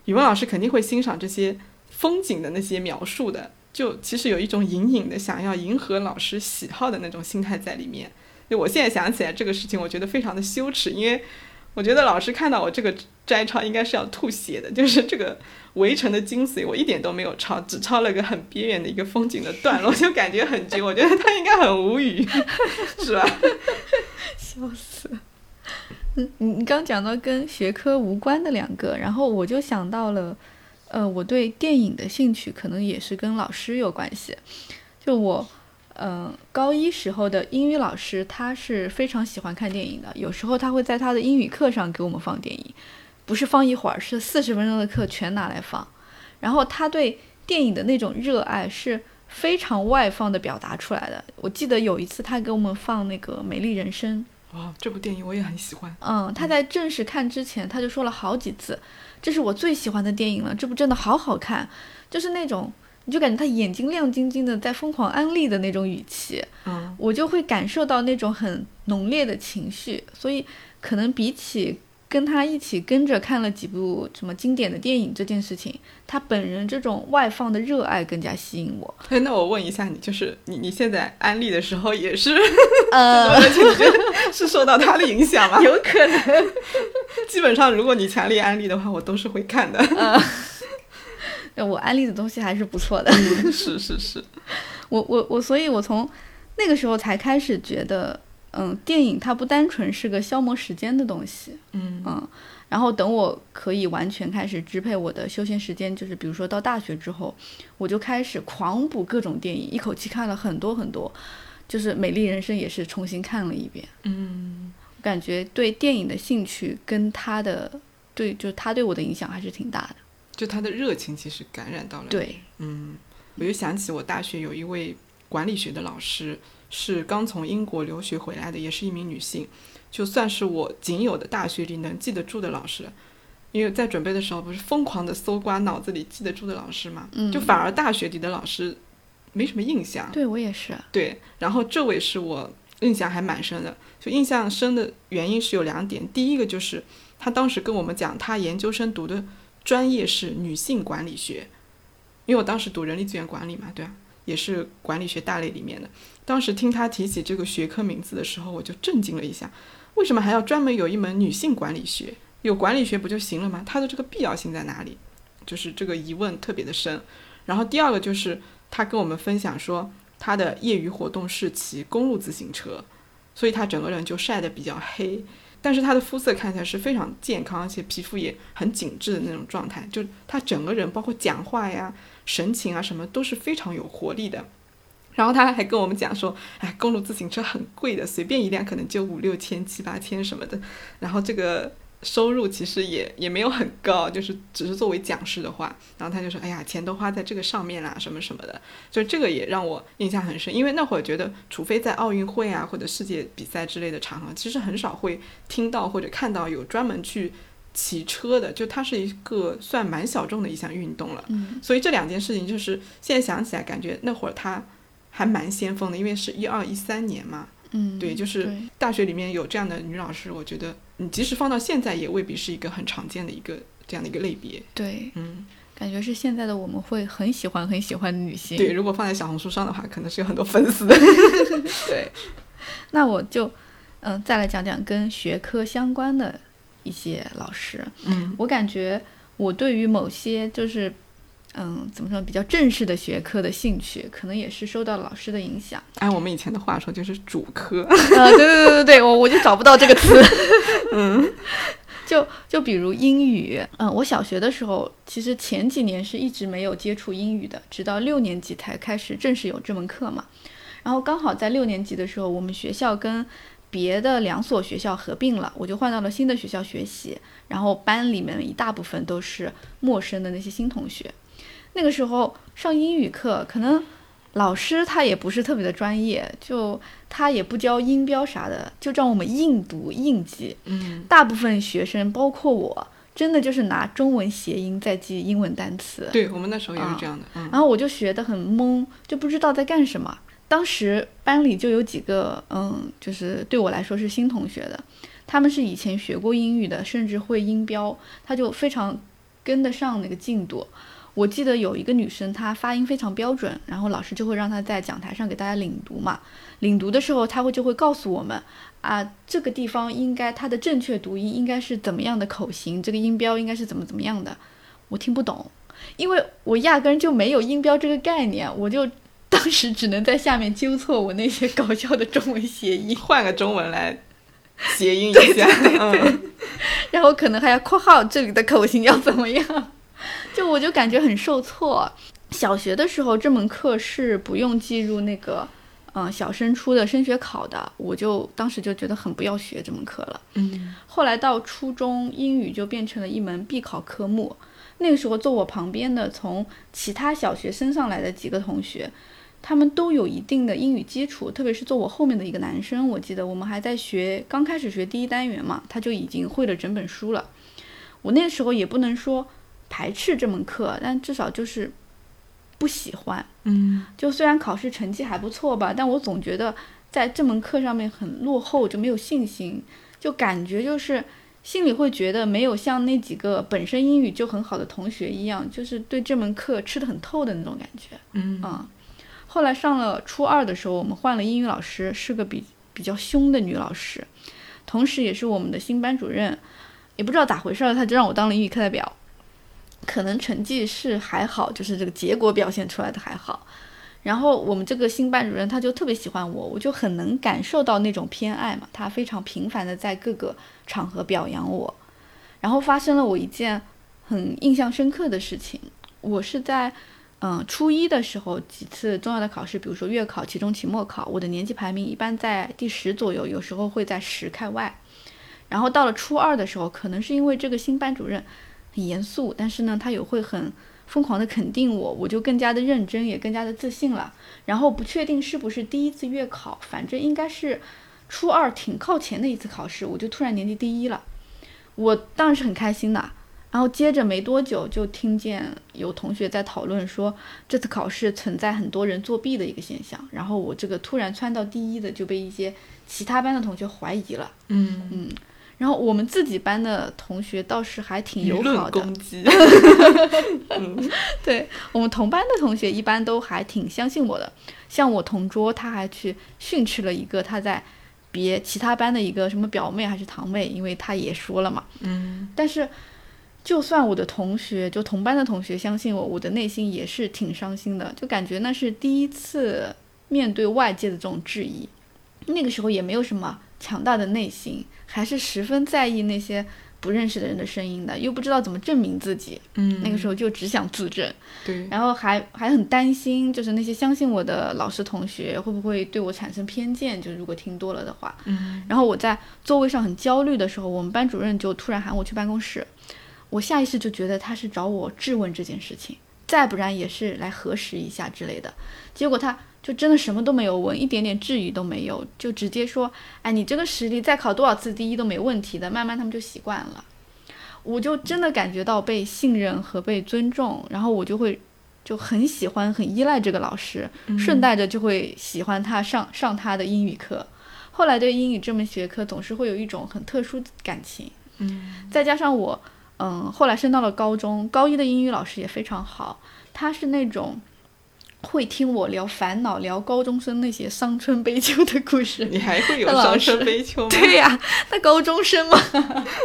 S1: 语文老师肯定会欣赏这些风景的那些描述的。就其实有一种隐隐的想要迎合老师喜好的那种心态在里面。就我现在想起来这个事情，我觉得非常的羞耻，因为我觉得老师看到我这个摘抄应该是要吐血的。就是这个围城的精髓，我一点都没有抄，只抄了个很边缘的一个风景的段落，就感觉很绝。我觉得他应该很无语，*laughs* 是吧？
S2: 笑死。嗯，你你刚讲到跟学科无关的两个，然后我就想到了。呃，我对电影的兴趣可能也是跟老师有关系。就我，嗯，高一时候的英语老师，他是非常喜欢看电影的。有时候他会在他的英语课上给我们放电影，不是放一会儿，是四十分钟的课全拿来放。然后他对电影的那种热爱是非常外放的表达出来的。我记得有一次他给我们放那个《美丽人生》，
S1: 哇，这部电影我也很喜欢。
S2: 嗯，他在正式看之前，他就说了好几次。这是我最喜欢的电影了，这部真的好好看，就是那种你就感觉他眼睛亮晶晶的，在疯狂安利的那种语气，
S1: 嗯，
S2: 我就会感受到那种很浓烈的情绪，所以可能比起跟他一起跟着看了几部什么经典的电影这件事情，他本人这种外放的热爱更加吸引我。
S1: 哎，*laughs* 那我问一下你，就是你你现在安利的时候也是，*laughs*
S2: 呃，*laughs*
S1: 是受到他的影响吗？
S2: 有可能。
S1: 基本上，如果你强烈安利的话，我都是会看的。
S2: 呃，我安利的东西还是不错的。
S1: 是是是，
S2: 我我我，所以我从那个时候才开始觉得，嗯，电影它不单纯是个消磨时间的东西，
S1: 嗯
S2: 嗯，然后等我可以完全开始支配我的休闲时间，就是比如说到大学之后，我就开始狂补各种电影，一口气看了很多很多，就是《美丽人生》也是重新看了一遍。
S1: 嗯，
S2: 我感觉对电影的兴趣跟他的对，就是他对我的影响还是挺大的。
S1: 就他的热情其实感染到了。
S2: 对，
S1: 嗯，我就想起我大学有一位管理学的老师，是刚从英国留学回来的，也是一名女性，就算是我仅有的大学里能记得住的老师。因为在准备的时候，不是疯狂的搜刮脑子里记得住的老师嘛，
S2: 嗯
S1: 就反而大学里的老师没什么印象。
S2: 对我也是。
S1: 对，然后这位是我印象还蛮深的，就印象深的原因是有两点，第一个就是他当时跟我们讲，他研究生读的专业是女性管理学，因为我当时读人力资源管理嘛，对啊，也是管理学大类里面的。当时听他提起这个学科名字的时候，我就震惊了一下，为什么还要专门有一门女性管理学？有管理学不就行了吗？它的这个必要性在哪里？就是这个疑问特别的深。然后第二个就是他跟我们分享说，他的业余活动是骑公路自行车，所以他整个人就晒得比较黑，但是他的肤色看起来是非常健康，而且皮肤也很紧致的那种状态，就他整个人包括讲话呀、神情啊什么都是非常有活力的。然后他还跟我们讲说，哎，公路自行车很贵的，随便一辆可能就五六千、七八千什么的。然后这个收入其实也也没有很高，就是只是作为讲师的话，然后他就说，哎呀，钱都花在这个上面啦，什么什么的。就这个也让我印象很深，因为那会儿觉得，除非在奥运会啊或者世界比赛之类的场合，其实很少会听到或者看到有专门去骑车的，就它是一个算蛮小众的一项运动了。
S2: 嗯
S1: 所以这两件事情，就是现在想起来，感觉那会儿他还蛮先锋的，因为是一二一三年嘛。
S2: 嗯，
S1: 对，就是大学里面有这样的女老师，我觉得你即使放到现在，也未必是一个很常见的一个这样的一个类别。
S2: 对，
S1: 嗯，
S2: 感觉是现在的我们会很喜欢很喜欢的女性。
S1: 对，如果放在小红书上的话，可能是有很多粉丝的。*laughs* *laughs* 对，
S2: 那我就嗯、再来讲讲跟学科相关的一些老师。
S1: 嗯
S2: 我感觉我对于某些就是嗯怎么说比较正式的学科的兴趣，可能也是受到老师的影响。
S1: 按我们以前的话说，就是主科。
S2: 呃，对对对对对，我我就找不到这个词。*laughs* 嗯，就就比如英语，嗯、我小学的时候，其实前几年是一直没有接触英语的，直到六年级才开始正式有这门课嘛。然后刚好在六年级的时候，我们学校跟别的两所学校合并了，我就换到了新的学校学习。然后班里面一大部分都是陌生的那些新同学。那个时候上英语课，可能老师他也不是特别的专业，就他也不教音标啥的，就让我们硬读硬记。
S1: 嗯
S2: 大部分学生，包括我，真的就是拿中文谐音在记英文单词。
S1: 对我们那时候也是这样的。嗯
S2: 然后我就学得很懵，就不知道在干什么。当时班里就有几个，嗯，就是对我来说是新同学的，他们是以前学过英语的，甚至会音标，他就非常跟得上那个进度。我记得有一个女生，她发音非常标准，然后老师就会让她在讲台上给大家领读嘛。领读的时候，她会就会告诉我们啊，这个地方应该它的正确读音应该是怎么样的口型，这个音标应该是怎么怎么样的。我听不懂，因为我压根就没有音标这个概念，我就当时只能在下面纠错我那些搞笑的中文谐音，*laughs*
S1: 换个中文来谐音一下。嗯 *laughs*
S2: 然后可能还要括号这里的口型要怎么样，就我就感觉很受挫。小学的时候这门课是不用计入那个，嗯、小升初的升学考的，我就当时就觉得很不要学这门课了。
S1: 嗯
S2: 后来到初中，英语就变成了一门必考科目。那个时候坐我旁边的，从其他小学升上来的几个同学，他们都有一定的英语基础，特别是坐我后面的一个男生，我记得我们还在学，刚开始学第一单元嘛，他就已经会了整本书了。我那时候也不能说排斥这门课，但至少就是不喜欢。
S1: 嗯
S2: 就虽然考试成绩还不错吧，但我总觉得在这门课上面很落后，就没有信心，就感觉就是心里会觉得没有像那几个本身英语就很好的同学一样，就是对这门课吃得很透的那种感觉。
S1: 嗯
S2: 嗯，后来上了初二的时候，我们换了英语老师，是个比比较凶的女老师，同时也是我们的新班主任。也不知道咋回事儿，她就让我当了英语课代表。可能成绩是还好，就是这个结果表现出来的还好。然后我们这个新班主任他就特别喜欢我，我就很能感受到那种偏爱嘛。他非常频繁的在各个场合表扬我。然后发生了我一件很印象深刻的事情，我是在嗯初一的时候几次重要的考试，比如说月考、期中、期末考，我的年级排名一般在第十左右，有时候会在十开外。然后到了初二的时候，可能是因为这个新班主任很严肃，但是呢他也会很。疯狂的肯定我，我就更加的认真，也更加的自信了。然后不确定是不是第一次月考，反正应该是初二挺靠前的一次考试，我就突然年级第一了。我当然是很开心的。然后接着没多久，就听见有同学在讨论说，这次考试存在很多人作弊的一个现象。然后我这个突然窜到第一的，就被一些其他班的同学怀疑了。
S1: 嗯
S2: 嗯。然后我们自己班的同学倒是还挺友好的，
S1: 攻击。*laughs*
S2: 对我们同班的同学一般都还挺相信我的。像我同桌，他还去训斥了一个他在别其他班的一个什么表妹还是堂妹，因为他也说了嘛。
S1: 嗯。
S2: 但是，就算我的同学就同班的同学相信我，我的内心也是挺伤心的，就感觉那是第一次面对外界的这种质疑。那个时候也没有什么强大的内心。还是十分在意那些不认识的人的声音的，又不知道怎么证明自己。
S1: 嗯，
S2: 那个时候就只想自证。
S1: 对，
S2: 然后还还很担心，就是那些相信我的老师同学会不会对我产生偏见？就如果听多了的话。
S1: 嗯。
S2: 然后我在座位上很焦虑的时候，我们班主任就突然喊我去办公室，我下意识就觉得他是找我质问这件事情，再不然也是来核实一下之类的。结果他。就真的什么都没有问，一点点质疑都没有，就直接说：“哎，你这个实力再考多少次第一都没问题的。”慢慢他们就习惯了，我就真的感觉到被信任和被尊重，然后我就会就很喜欢、很依赖这个老师，顺带着就会喜欢他上上他的英语课。后来对英语这门学科总是会有一种很特殊的感情，
S1: 嗯，
S2: 再加上我，嗯，后来升到了高中，高一的英语老师也非常好，他是那种。会听我聊烦恼，聊高中生那些伤春悲秋的故事。
S1: 你还会有伤春悲秋吗？
S2: 对呀，那高中生嘛，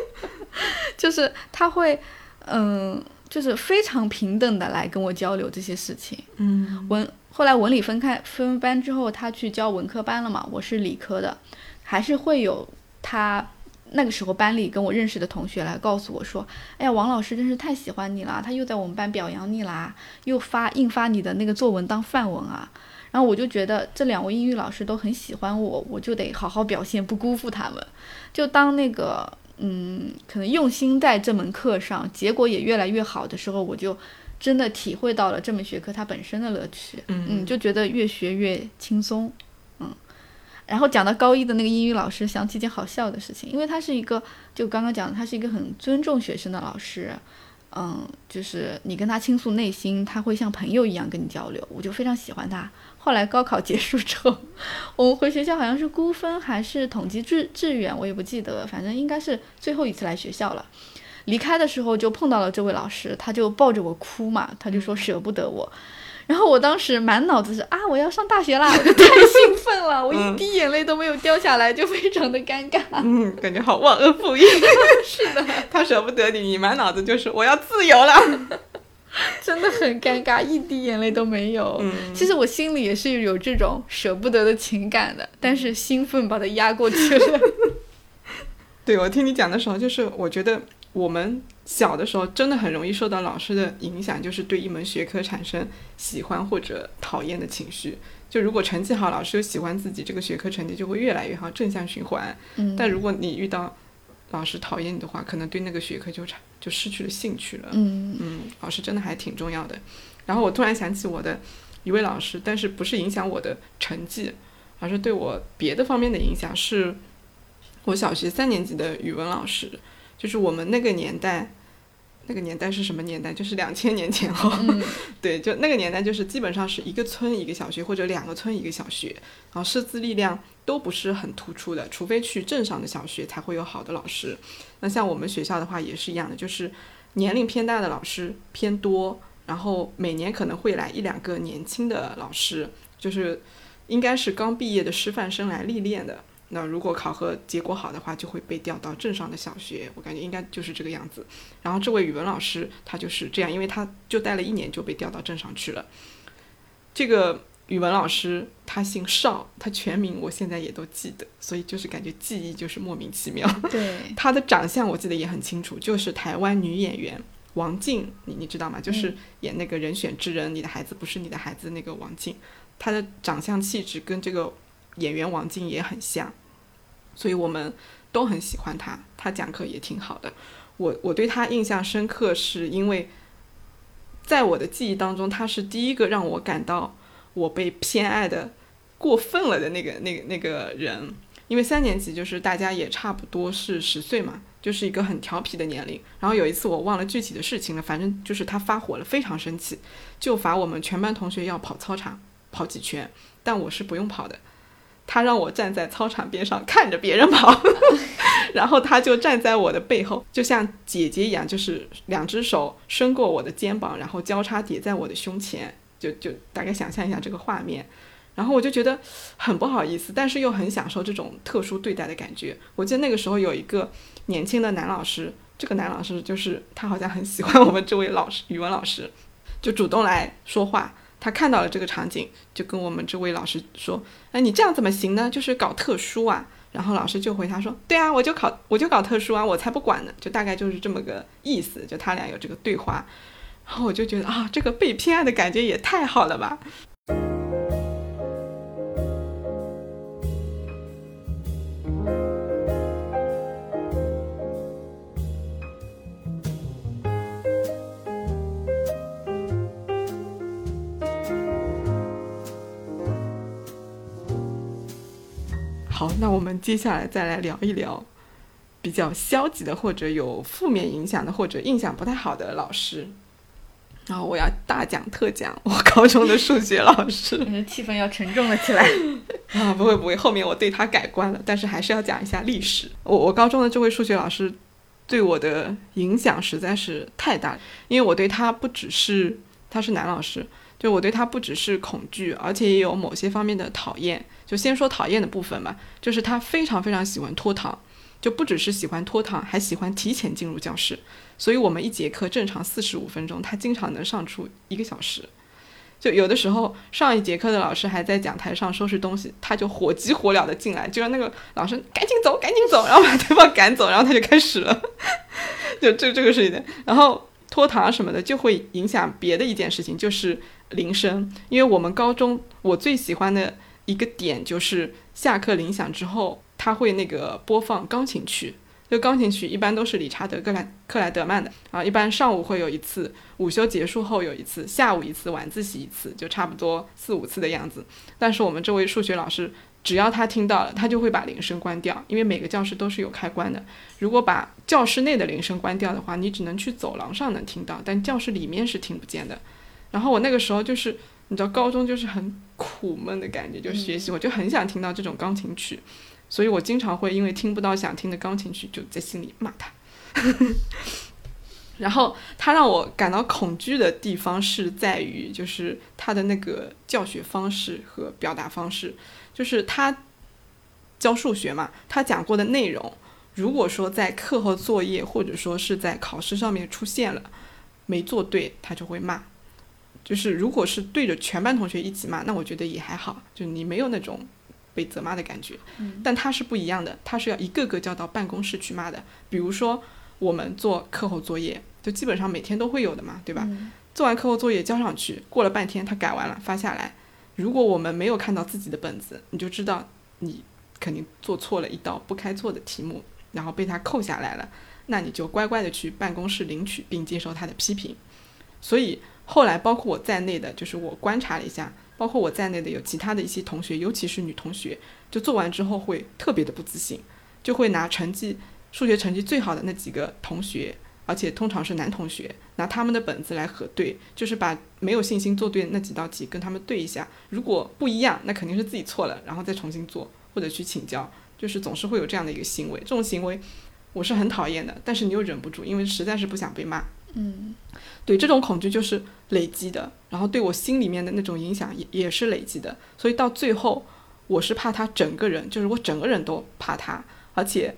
S2: *laughs* 就是他会，嗯，就是非常平等的来跟我交流这些事情。
S1: 嗯，
S2: 文后来文理分开分班之后，他去教文科班了嘛，我是理科的，还是会有他。那个时候班里跟我认识的同学来告诉我说：“哎呀，王老师真是太喜欢你了，他又在我们班表扬你啦，又发印发你的那个作文当范文啊。”然后我就觉得这两位英语老师都很喜欢我，我就得好好表现，不辜负他们。就当那个嗯，可能用心在这门课上，结果也越来越好的时候，我就真的体会到了这门学科它本身的乐趣。嗯，就觉得越学越轻松。然后讲到高一的那个英语老师，想起一件好笑的事情，因为他是一个，就刚刚讲的，他是一个很尊重学生的老师，嗯，就是你跟他倾诉内心，他会像朋友一样跟你交流，我就非常喜欢他。后来高考结束之后，我们回学校好像是估分还是统计志志愿，我也不记得，反正应该是最后一次来学校了。离开的时候就碰到了这位老师，他就抱着我哭嘛，他就说舍不得我。然后我当时满脑子是啊，我要上大学啦，我就太兴奋了，我一滴眼泪都没有掉下来，就非常的尴尬。
S1: 嗯，感觉好忘恩负义。*laughs*
S2: 是的，*laughs*
S1: 他舍不得你，你满脑子就是我要自由了，*laughs*
S2: 真的很尴尬，一滴眼泪都没有。
S1: 嗯，
S2: 其实我心里也是有这种舍不得的情感的，但是兴奋把它压过去了。
S1: 对，我听你讲的时候，就是我觉得我们。小的时候真的很容易受到老师的影响，就是对一门学科产生喜欢或者讨厌的情绪。就如果成绩好，老师又喜欢自己，这个学科成绩就会越来越好，正向循环。
S2: 嗯。
S1: 但如果你遇到老师讨厌你的话，可能对那个学科就产就失去了兴趣了。
S2: 嗯
S1: 嗯。老师真的还挺重要的。然后我突然想起我的一位老师，但是不是影响我的成绩，而是对我别的方面的影响，是我小学三年级的语文老师。就是我们那个年代，那个年代是什么年代？就是两千年前后。*laughs* 对，就那个年代，就是基本上是一个村一个小学，或者两个村一个小学，然后师资力量都不是很突出的，除非去镇上的小学才会有好的老师。那像我们学校的话也是一样的，就是年龄偏大的老师偏多，然后每年可能会来一两个年轻的老师，就是应该是刚毕业的师范生来历练的。那如果考核结果好的话，就会被调到镇上的小学，我感觉应该就是这个样子。然后这位语文老师他就是这样，因为他就待了一年就被调到镇上去了。这个语文老师他姓邵，他全名我现在也都记得，所以就是感觉记忆就是莫名其妙。
S2: 对，
S1: 他的长相我记得也很清楚，就是台湾女演员王静，你你知道吗？就是演那个人选之人，你的孩子不是你的孩子那个王静，她的长相气质跟这个演员王静也很像，所以我们都很喜欢他。他讲课也挺好的。我我对他印象深刻，是因为在我的记忆当中，他是第一个让我感到。我被偏爱的过分了的那个、那个、那个人，因为三年级就是大家也差不多是十岁嘛，就是一个很调皮的年龄。然后有一次我忘了具体的事情了，反正就是他发火了，非常生气，就罚我们全班同学要跑操场跑几圈，但我是不用跑的，他让我站在操场边上看着别人跑，*laughs* 然后他就站在我的背后，就像姐姐一样，就是两只手伸过我的肩膀，然后交叉叠在我的胸前。就就大概想象一下这个画面，然后我就觉得很不好意思，但是又很享受这种特殊对待的感觉。我记得那个时候有一个年轻的男老师，这个男老师就是他好像很喜欢我们这位老师，语文老师，就主动来说话。他看到了这个场景，就跟我们这位老师说：“哎，你这样怎么行呢？就是搞特殊啊。”然后老师就回他说：“对啊，我就考我就搞特殊啊，我才不管呢。”就大概就是这么个意思。就他俩有这个对话。然后我就觉得啊，这个被偏爱的感觉也太好了吧！接下来再来聊一聊比较消极的，或者有负面影响的，或者印象不太好的老师。然后我要大讲特讲我高中的数学老师，
S2: 气氛要沉重了起来 *laughs*
S1: 啊！不会不会，后面我对他改观了，但是还是要讲一下历史。我我高中的这位数学老师对我的影响实在是太大，因为我对他不只是他是男老师，就我对他不只是恐惧，而且也有某些方面的讨厌。就先说讨厌的部分嘛，就是他非常非常喜欢拖堂，就不只是喜欢拖堂，还喜欢提前进入教室。所以我们一节课正常四十五分钟，他经常能上出一个小时。就有的时候上一节课的老师还在讲台上收拾东西，他就火急火燎的进来，就让那个老师赶紧走，赶紧走，然后把对方赶走，然后他就开始了。*laughs* 就这这个事情，然后拖堂什么的就会影响别的一件事情，就是铃声。因为我们高中我最喜欢的一个点就是下课铃响之后，他会那个播放钢琴曲。就钢琴曲一般都是理查德克莱克莱德曼的啊，一般上午会有一次，午休结束后有一次，下午一次，晚自习一次，就差不多四五次的样子。但是我们这位数学老师，只要他听到了，他就会把铃声关掉，因为每个教室都是有开关的。如果把教室内的铃声关掉的话，你只能去走廊上能听到，但教室里面是听不见的。然后我那个时候就是，你知道，高中就是很苦闷的感觉，就学习，我就很想听到这种钢琴曲。所以我经常会因为听不到想听的钢琴曲，就在心里骂他。*laughs* 然后他让我感到恐惧的地方是在于，就是他的那个教学方式和表达方式。就是他教数学嘛，他讲过的内容，如果说在课后作业或者说是在考试上面出现了没做对，他就会骂。就是如果是对着全班同学一起骂，那我觉得也还好，就你没有那种。被责骂的感觉，但他是不一样的，他是要一个个叫到办公室去骂的。比如说，我们做课后作业，就基本上每天都会有的嘛，对吧？做完课后作业交上去，过了半天他改完了发下来，如果我们没有看到自己的本子，你就知道你肯定做错了一道不该做的题目，然后被他扣下来了，那你就乖乖的去办公室领取并接受他的批评。所以后来包括我在内的，就是我观察了一下。包括我在内的有其他的一些同学，尤其是女同学，就做完之后会特别的不自信，就会拿成绩数学成绩最好的那几个同学，而且通常是男同学，拿他们的本子来核对，就是把没有信心做对那几道题跟他们对一下，如果不一样，那肯定是自己错了，然后再重新做或者去请教，就是总是会有这样的一个行为，这种行为我是很讨厌的，但是你又忍不住，因为实在是不想被骂。
S2: 嗯，
S1: 对，这种恐惧就是累积的，然后对我心里面的那种影响也也是累积的，所以到最后，我是怕他整个人，就是我整个人都怕他，而且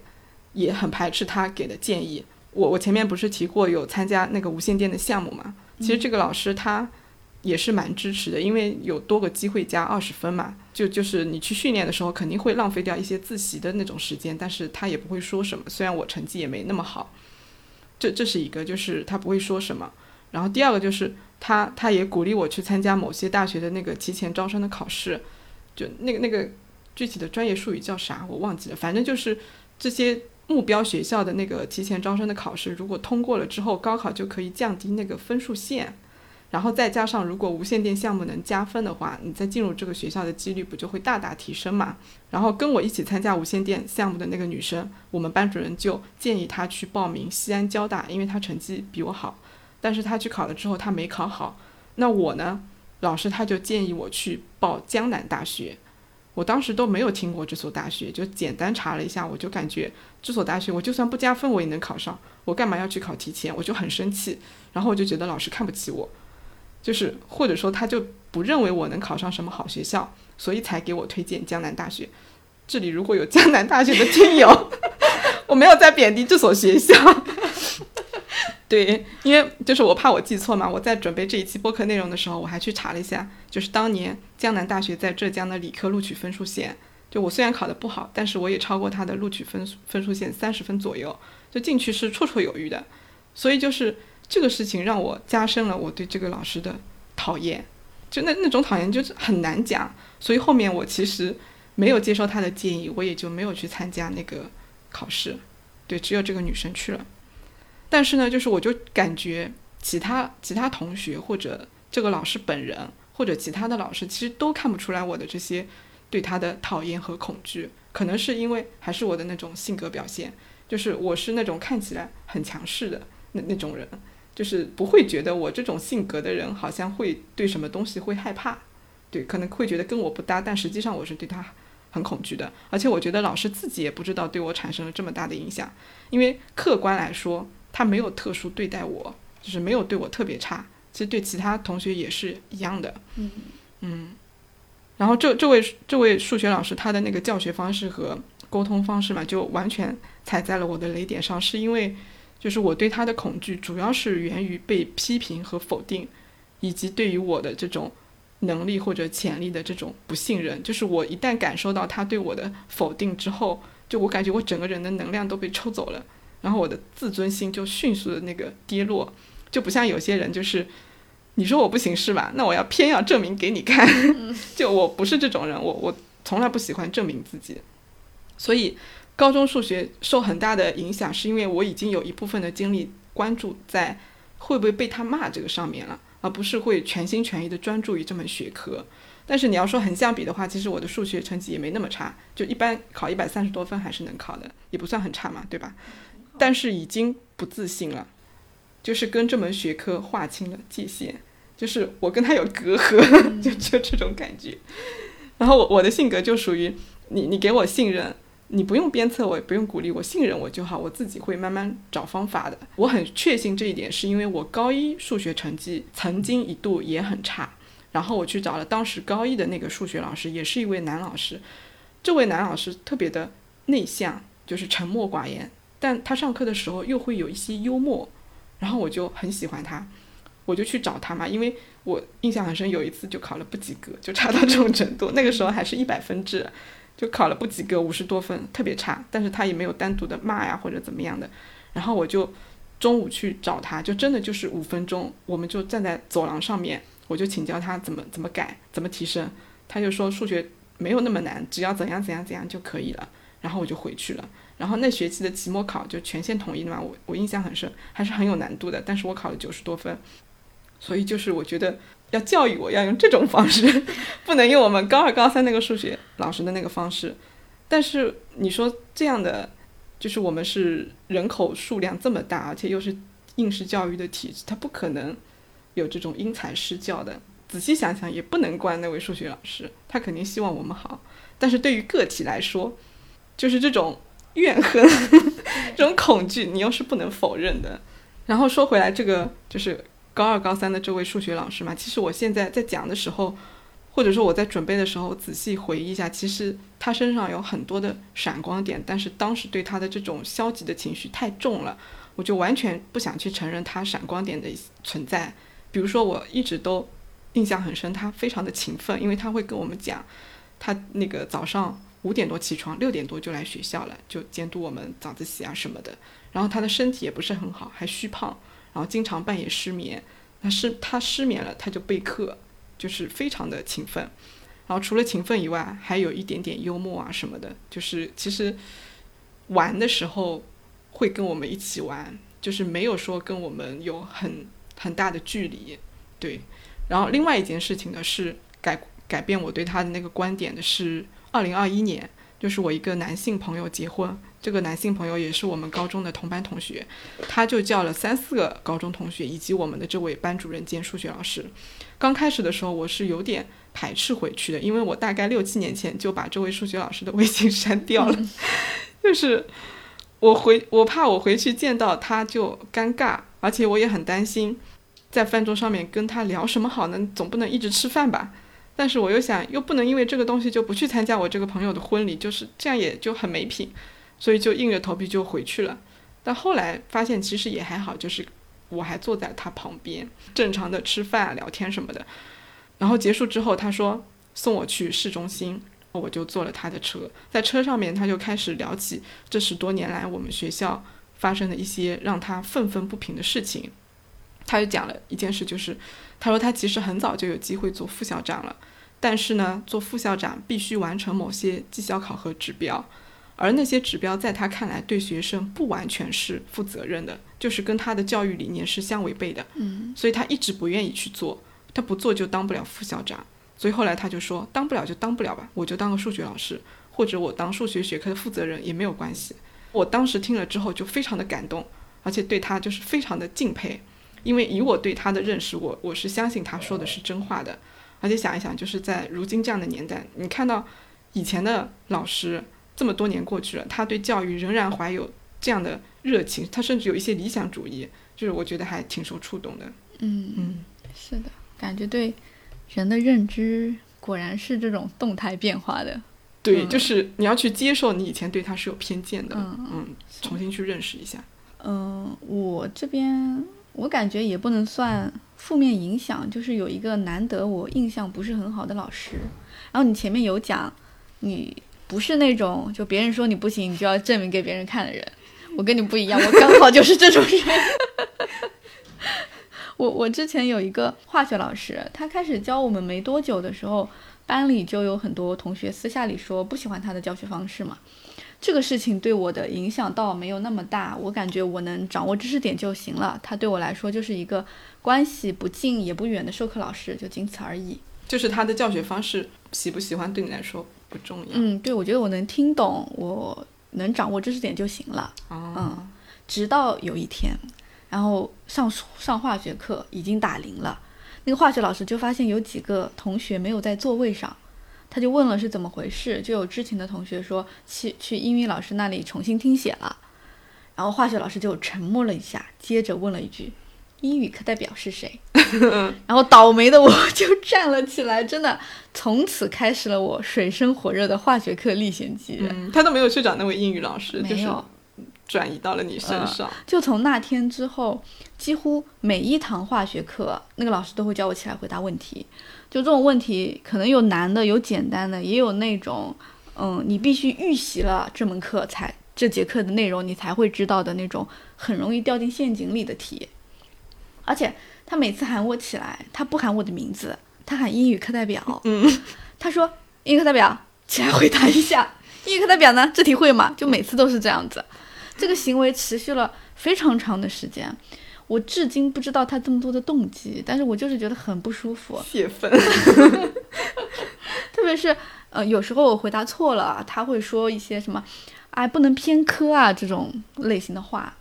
S1: 也很排斥他给的建议。我我前面不是提过有参加那个无线电的项目嘛？其实这个老师他也是蛮支持的，因为有多个机会加二十分嘛。就就是你去训练的时候，肯定会浪费掉一些自习的那种时间，但是他也不会说什么。虽然我成绩也没那么好，这这是一个，就是他不会说什么。然后第二个就是他他也鼓励我去参加某些大学的那个提前招生的考试，就那个那个具体的专业术语叫啥我忘记了，反正就是这些目标学校的那个提前招生的考试，如果通过了之后，高考就可以降低那个分数线。然后再加上，如果无线电项目能加分的话，你再进入这个学校的几率不就会大大提升嘛？然后跟我一起参加无线电项目的那个女生，我们班主任就建议她去报名西安交大，因为她成绩比我好。但是她去考了之后，她没考好。那我呢？老师他就建议我去报江南大学。我当时都没有听过这所大学，就简单查了一下，我就感觉这所大学我就算不加分我也能考上，我干嘛要去考提前？我就很生气。然后我就觉得老师看不起我。就是，或者说他就不认为我能考上什么好学校，所以才给我推荐江南大学。这里如果有江南大学的听友，*laughs* 我没有在贬低这所学校。*laughs* 对，因为就是我怕我记错嘛，我在准备这一期播客内容的时候，我还去查了一下，就是当年江南大学在浙江的理科录取分数线，就我虽然考得不好，但是我也超过他的录取分分数线三十分左右，就进去是绰绰有余的。所以就是。这个事情让我加深了我对这个老师的讨厌，就那那种讨厌就是很难讲，所以后面我其实没有接受他的建议，我也就没有去参加那个考试，对，只有这个女生去了。但是呢，就是我就感觉其他其他同学或者这个老师本人或者其他的老师其实都看不出来我的这些对他的讨厌和恐惧，可能是因为还是我的那种性格表现，就是我是那种看起来很强势的那那种人。就是不会觉得我这种性格的人好像会对什么东西会害怕，对，可能会觉得跟我不搭，但实际上我是对他很恐惧的。而且我觉得老师自己也不知道对我产生了这么大的影响，因为客观来说他没有特殊对待我，就是没有对我特别差，其实对其他同学也是一样的。
S2: 嗯
S1: 嗯。然后这这位这位数学老师他的那个教学方式和沟通方式嘛，就完全踩在了我的雷点上，是因为。就是我对他的恐惧，主要是源于被批评和否定，以及对于我的这种能力或者潜力的这种不信任。就是我一旦感受到他对我的否定之后，就我感觉我整个人的能量都被抽走了，然后我的自尊心就迅速的那个跌落，就不像有些人，就是你说我不行是吧？那我要偏要证明给你看。*laughs* 就我不是这种人，我我从来不喜欢证明自己，所以。高中数学受很大的影响，是因为我已经有一部分的精力关注在会不会被他骂这个上面了，而不是会全心全意的专注于这门学科。但是你要说横向比的话，其实我的数学成绩也没那么差，就一般考一百三十多分还是能考的，也不算很差嘛，对吧？但是已经不自信了，就是跟这门学科划清了界限，就是我跟他有隔阂，就 *laughs* 就这种感觉。然后我我的性格就属于你，你给我信任。你不用鞭策我，也不用鼓励我，信任我就好，我自己会慢慢找方法的。我很确信这一点，是因为我高一数学成绩曾经一度也很差，然后我去找了当时高一的那个数学老师，也是一位男老师。这位男老师特别的内向，就是沉默寡言，但他上课的时候又会有一些幽默，然后我就很喜欢他，我就去找他嘛，因为我印象很深，有一次就考了不及格，就差到这种程度，那个时候还是一百分制。就考了不及格，五十多分，特别差。但是他也没有单独的骂呀或者怎么样的。然后我就中午去找他，就真的就是五分钟，我们就站在走廊上面，我就请教他怎么怎么改，怎么提升。他就说数学没有那么难，只要怎样怎样怎样就可以了。然后我就回去了。然后那学期的期末考就全县统一的嘛，我我印象很深，还是很有难度的。但是我考了九十多分，所以就是我觉得。要教育我要用这种方式，*laughs* 不能用我们高二高三那个数学老师的那个方式。但是你说这样的，就是我们是人口数量这么大，而且又是应试教育的体制，他不可能有这种因材施教的。仔细想想，也不能怪那位数学老师，他肯定希望我们好。但是对于个体来说，就是这种怨恨、*laughs* 这种恐惧，你又是不能否认的。然后说回来，这个就是。高二、高三的这位数学老师嘛，其实我现在在讲的时候，或者说我在准备的时候，仔细回忆一下，其实他身上有很多的闪光点，但是当时对他的这种消极的情绪太重了，我就完全不想去承认他闪光点的存在。比如说，我一直都印象很深，他非常的勤奋，因为他会跟我们讲，他那个早上五点多起床，六点多就来学校了，就监督我们早自习啊什么的。然后他的身体也不是很好，还虚胖，然后经常半夜失眠。他失他失眠了，他就备课，就是非常的勤奋。然后除了勤奋以外，还有一点点幽默啊什么的，就是其实玩的时候会跟我们一起玩，就是没有说跟我们有很很大的距离，对。然后另外一件事情呢是改改变我对他的那个观点的是，二零二一年，就是我一个男性朋友结婚，这个男性朋友也是我们高中的同班同学，他就叫了三四个高中同学以及我们的这位班主任兼数学老师。刚开始的时候我是有点排斥回去的，因为我大概六七年前就把这位数学老师的微信 *laughs* 删掉了，*laughs* 就是我回我怕我回去见到他就尴尬，而且我也很担心。在饭桌上面跟他聊什么好呢？总不能一直吃饭吧？但是我又想，又不能因为这个东西就不去参加我这个朋友的婚礼，就是这样也就很没品，所以就硬着头皮就回去了。但后来发现其实也还好，就是我还坐在他旁边，正常的吃饭聊天什么的。然后结束之后，他说送我去市中心，我就坐了他的车，在车上面他就开始聊起这十多年来我们学校发生的一些让他愤愤不平的事情。他就讲了一件事，就是他说他其实很早就有机会做副校长了，但是呢，做副校长必须完成某些绩效考核指标，而那些指标在他看来对学生不完全是负责任的，就是跟他的教育理念是相违背的。
S2: 嗯，
S1: 所以他一直不愿意去做，他不做就当不了副校长，所以后来他就说当不了就当不了吧，我就当个数学老师，或者我当数学学科的负责人也没有关系。我当时听了之后就非常的感动，而且对他就是非常的敬佩。因为以我对他的认识，我我是相信他说的是真话的，而且想一想，就是在如今这样的年代，你看到以前的老师这么多年过去了，他对教育仍然怀有这样的热情，他甚至有一些理想主义，就是我觉得还挺受触动的。
S2: 嗯嗯，是的，感觉对人的认知果然是这种动态变化的。
S1: 对，就是你要去接受你以前对他是有偏见的，
S2: 嗯
S1: 嗯，重新去认识一下。
S2: 嗯，我这边。我感觉也不能算负面影响，就是有一个难得我印象不是很好的老师。然后你前面有讲，你不是那种就别人说你不行，你就要证明给别人看的人。我跟你不一样，我刚好就是这种人。*laughs* 我我之前有一个化学老师，他开始教我们没多久的时候，班里就有很多同学私下里说不喜欢他的教学方式嘛。这个事情对我的影响倒没有那么大，我感觉我能掌握知识点就行了。他对我来说就是一个关系不近也不远的授课老师，就仅此而已。
S1: 就是他的教学方式喜不喜欢对你来说不重要。
S2: 嗯，对，我觉得我能听懂，我能掌握知识点就行了。嗯，直到有一天，然后上上化学课已经打铃了，那个化学老师就发现有几个同学没有在座位上。他就问了是怎么回事，就有知情的同学说去去英语老师那里重新听写了，然后化学老师就沉默了一下，接着问了一句：“英语课代表是谁？*laughs* ”然后倒霉的我就站了起来，真的从此开始了我水深火热的化学课历险记。
S1: 嗯，他都没有去找那位英语老师，
S2: 没有
S1: 转移到了你身上。
S2: 就从那天之后，几乎每一堂化学课，那个老师都会叫我起来回答问题。就这种问题，可能有难的，有简单的，也有那种，嗯，你必须预习了这门课才这节课的内容，你才会知道的那种很容易掉进陷阱里的题。而且他每次喊我起来，他不喊我的名字，他喊英语课代表。
S1: 嗯，*laughs*
S2: 他说英语课代表起来回答一下。英语课代表呢，这题会吗？就每次都是这样子。这个行为持续了非常长的时间。我至今不知道他这么多的动机，但是我就是觉得很不舒服。
S1: 泄愤，*laughs*
S2: 特别是呃，有时候我回答错了，他会说一些什么“哎，不能偏科啊”这种类型的话。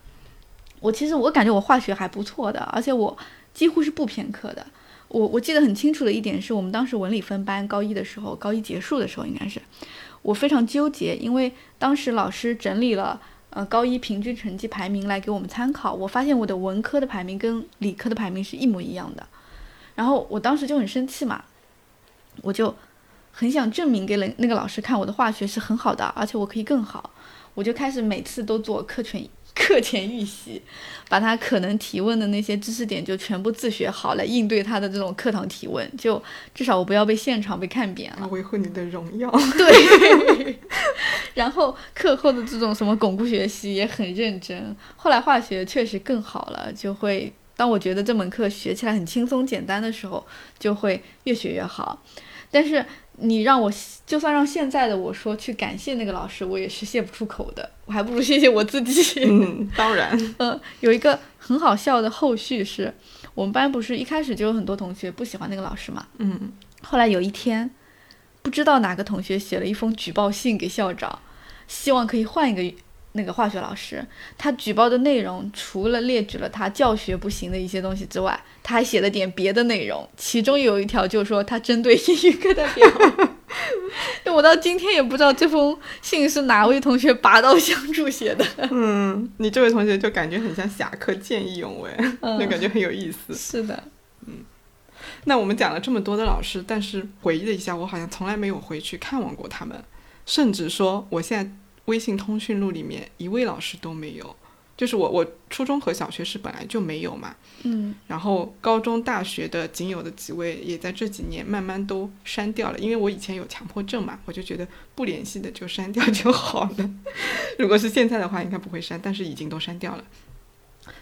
S2: 我其实我感觉我化学还不错的，而且我几乎是不偏科的。我我记得很清楚的一点是我们当时文理分班，高一的时候，高一结束的时候应该是，我非常纠结，因为当时老师整理了。呃，高一平均成绩排名来给我们参考，我发现我的文科的排名跟理科的排名是一模一样的，然后我当时就很生气嘛，我就很想证明给那那个老师看，我的化学是很好的，而且我可以更好，我就开始每次都做课前课前预习，把他可能提问的那些知识点就全部自学好，来应对他的这种课堂提问。就至少我不要被现场被看扁了，
S1: 维护你的荣耀。
S2: 对。*laughs* 然后课后的这种什么巩固学习也很认真。后来化学确实更好了，就会当我觉得这门课学起来很轻松简单的时候，就会越学越好。但是。你让我就算让现在的我说去感谢那个老师，我也是谢不出口的。我还不如谢谢我自己。*laughs*
S1: 嗯，当然。
S2: 嗯，有一个很好笑的后续是，我们班不是一开始就有很多同学不喜欢那个老师嘛？
S1: 嗯。
S2: 后来有一天，不知道哪个同学写了一封举报信给校长，希望可以换一个。那个化学老师，他举报的内容除了列举了他教学不行的一些东西之外，他还写了点别的内容，其中有一条就是说他针对英语课代表。*laughs* 我到今天也不知道这封信是哪位同学拔刀相助写的。
S1: 嗯，你这位同学就感觉很像侠客见义勇为，就感觉很有意思。
S2: 是的，
S1: 嗯。那我们讲了这么多的老师，但是回忆了一下，我好像从来没有回去看望过他们，甚至说我现在。微信通讯录里面一位老师都没有，就是我，我初中和小学是本来就没有嘛，
S2: 嗯，
S1: 然后高中、大学的仅有的几位也在这几年慢慢都删掉了，因为我以前有强迫症嘛，我就觉得不联系的就删掉就好了。*laughs* 如果是现在的话，应该不会删，但是已经都删掉了。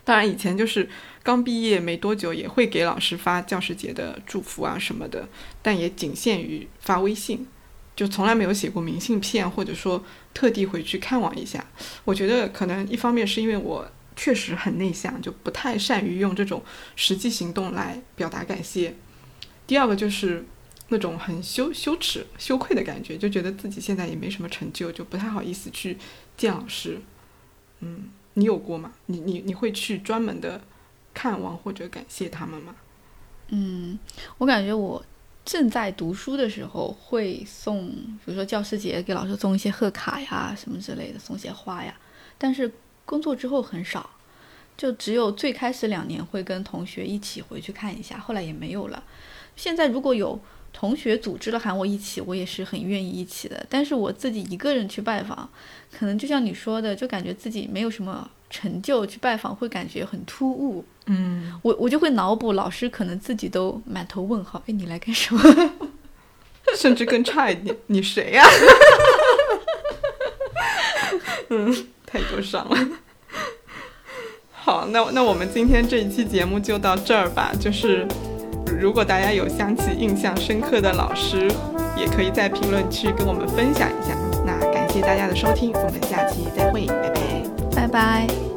S1: 当然，以前就是刚毕业没多久，也会给老师发教师节的祝福啊什么的，但也仅限于发微信。就从来没有写过明信片，或者说特地回去看望一下。我觉得可能一方面是因为我确实很内向，就不太善于用这种实际行动来表达感谢。第二个就是那种很羞羞耻、羞愧的感觉，就觉得自己现在也没什么成就，就不太好意思去见老师。嗯，你有过吗？你你你会去专门的看望或者感谢他们吗？
S2: 嗯，我感觉我。正在读书的时候会送，比如说教师节给老师送一些贺卡呀，什么之类的，送些花呀。但是工作之后很少，就只有最开始两年会跟同学一起回去看一下，后来也没有了。现在如果有同学组织了喊我一起，我也是很愿意一起的。但是我自己一个人去拜访，可能就像你说的，就感觉自己没有什么。成就去拜访会感觉很突兀，
S1: 嗯，
S2: 我我就会脑补老师可能自己都满头问号，哎，你来干什么？*laughs*
S1: 甚至更差一点，你谁呀？*laughs* 嗯，太忧伤了。好，那那我们今天这一期节目就到这儿吧。就是如果大家有想起印象深刻的老师，也可以在评论区跟我们分享一下。那感谢大家的收听，我们下期再会，拜拜。
S2: 拜拜。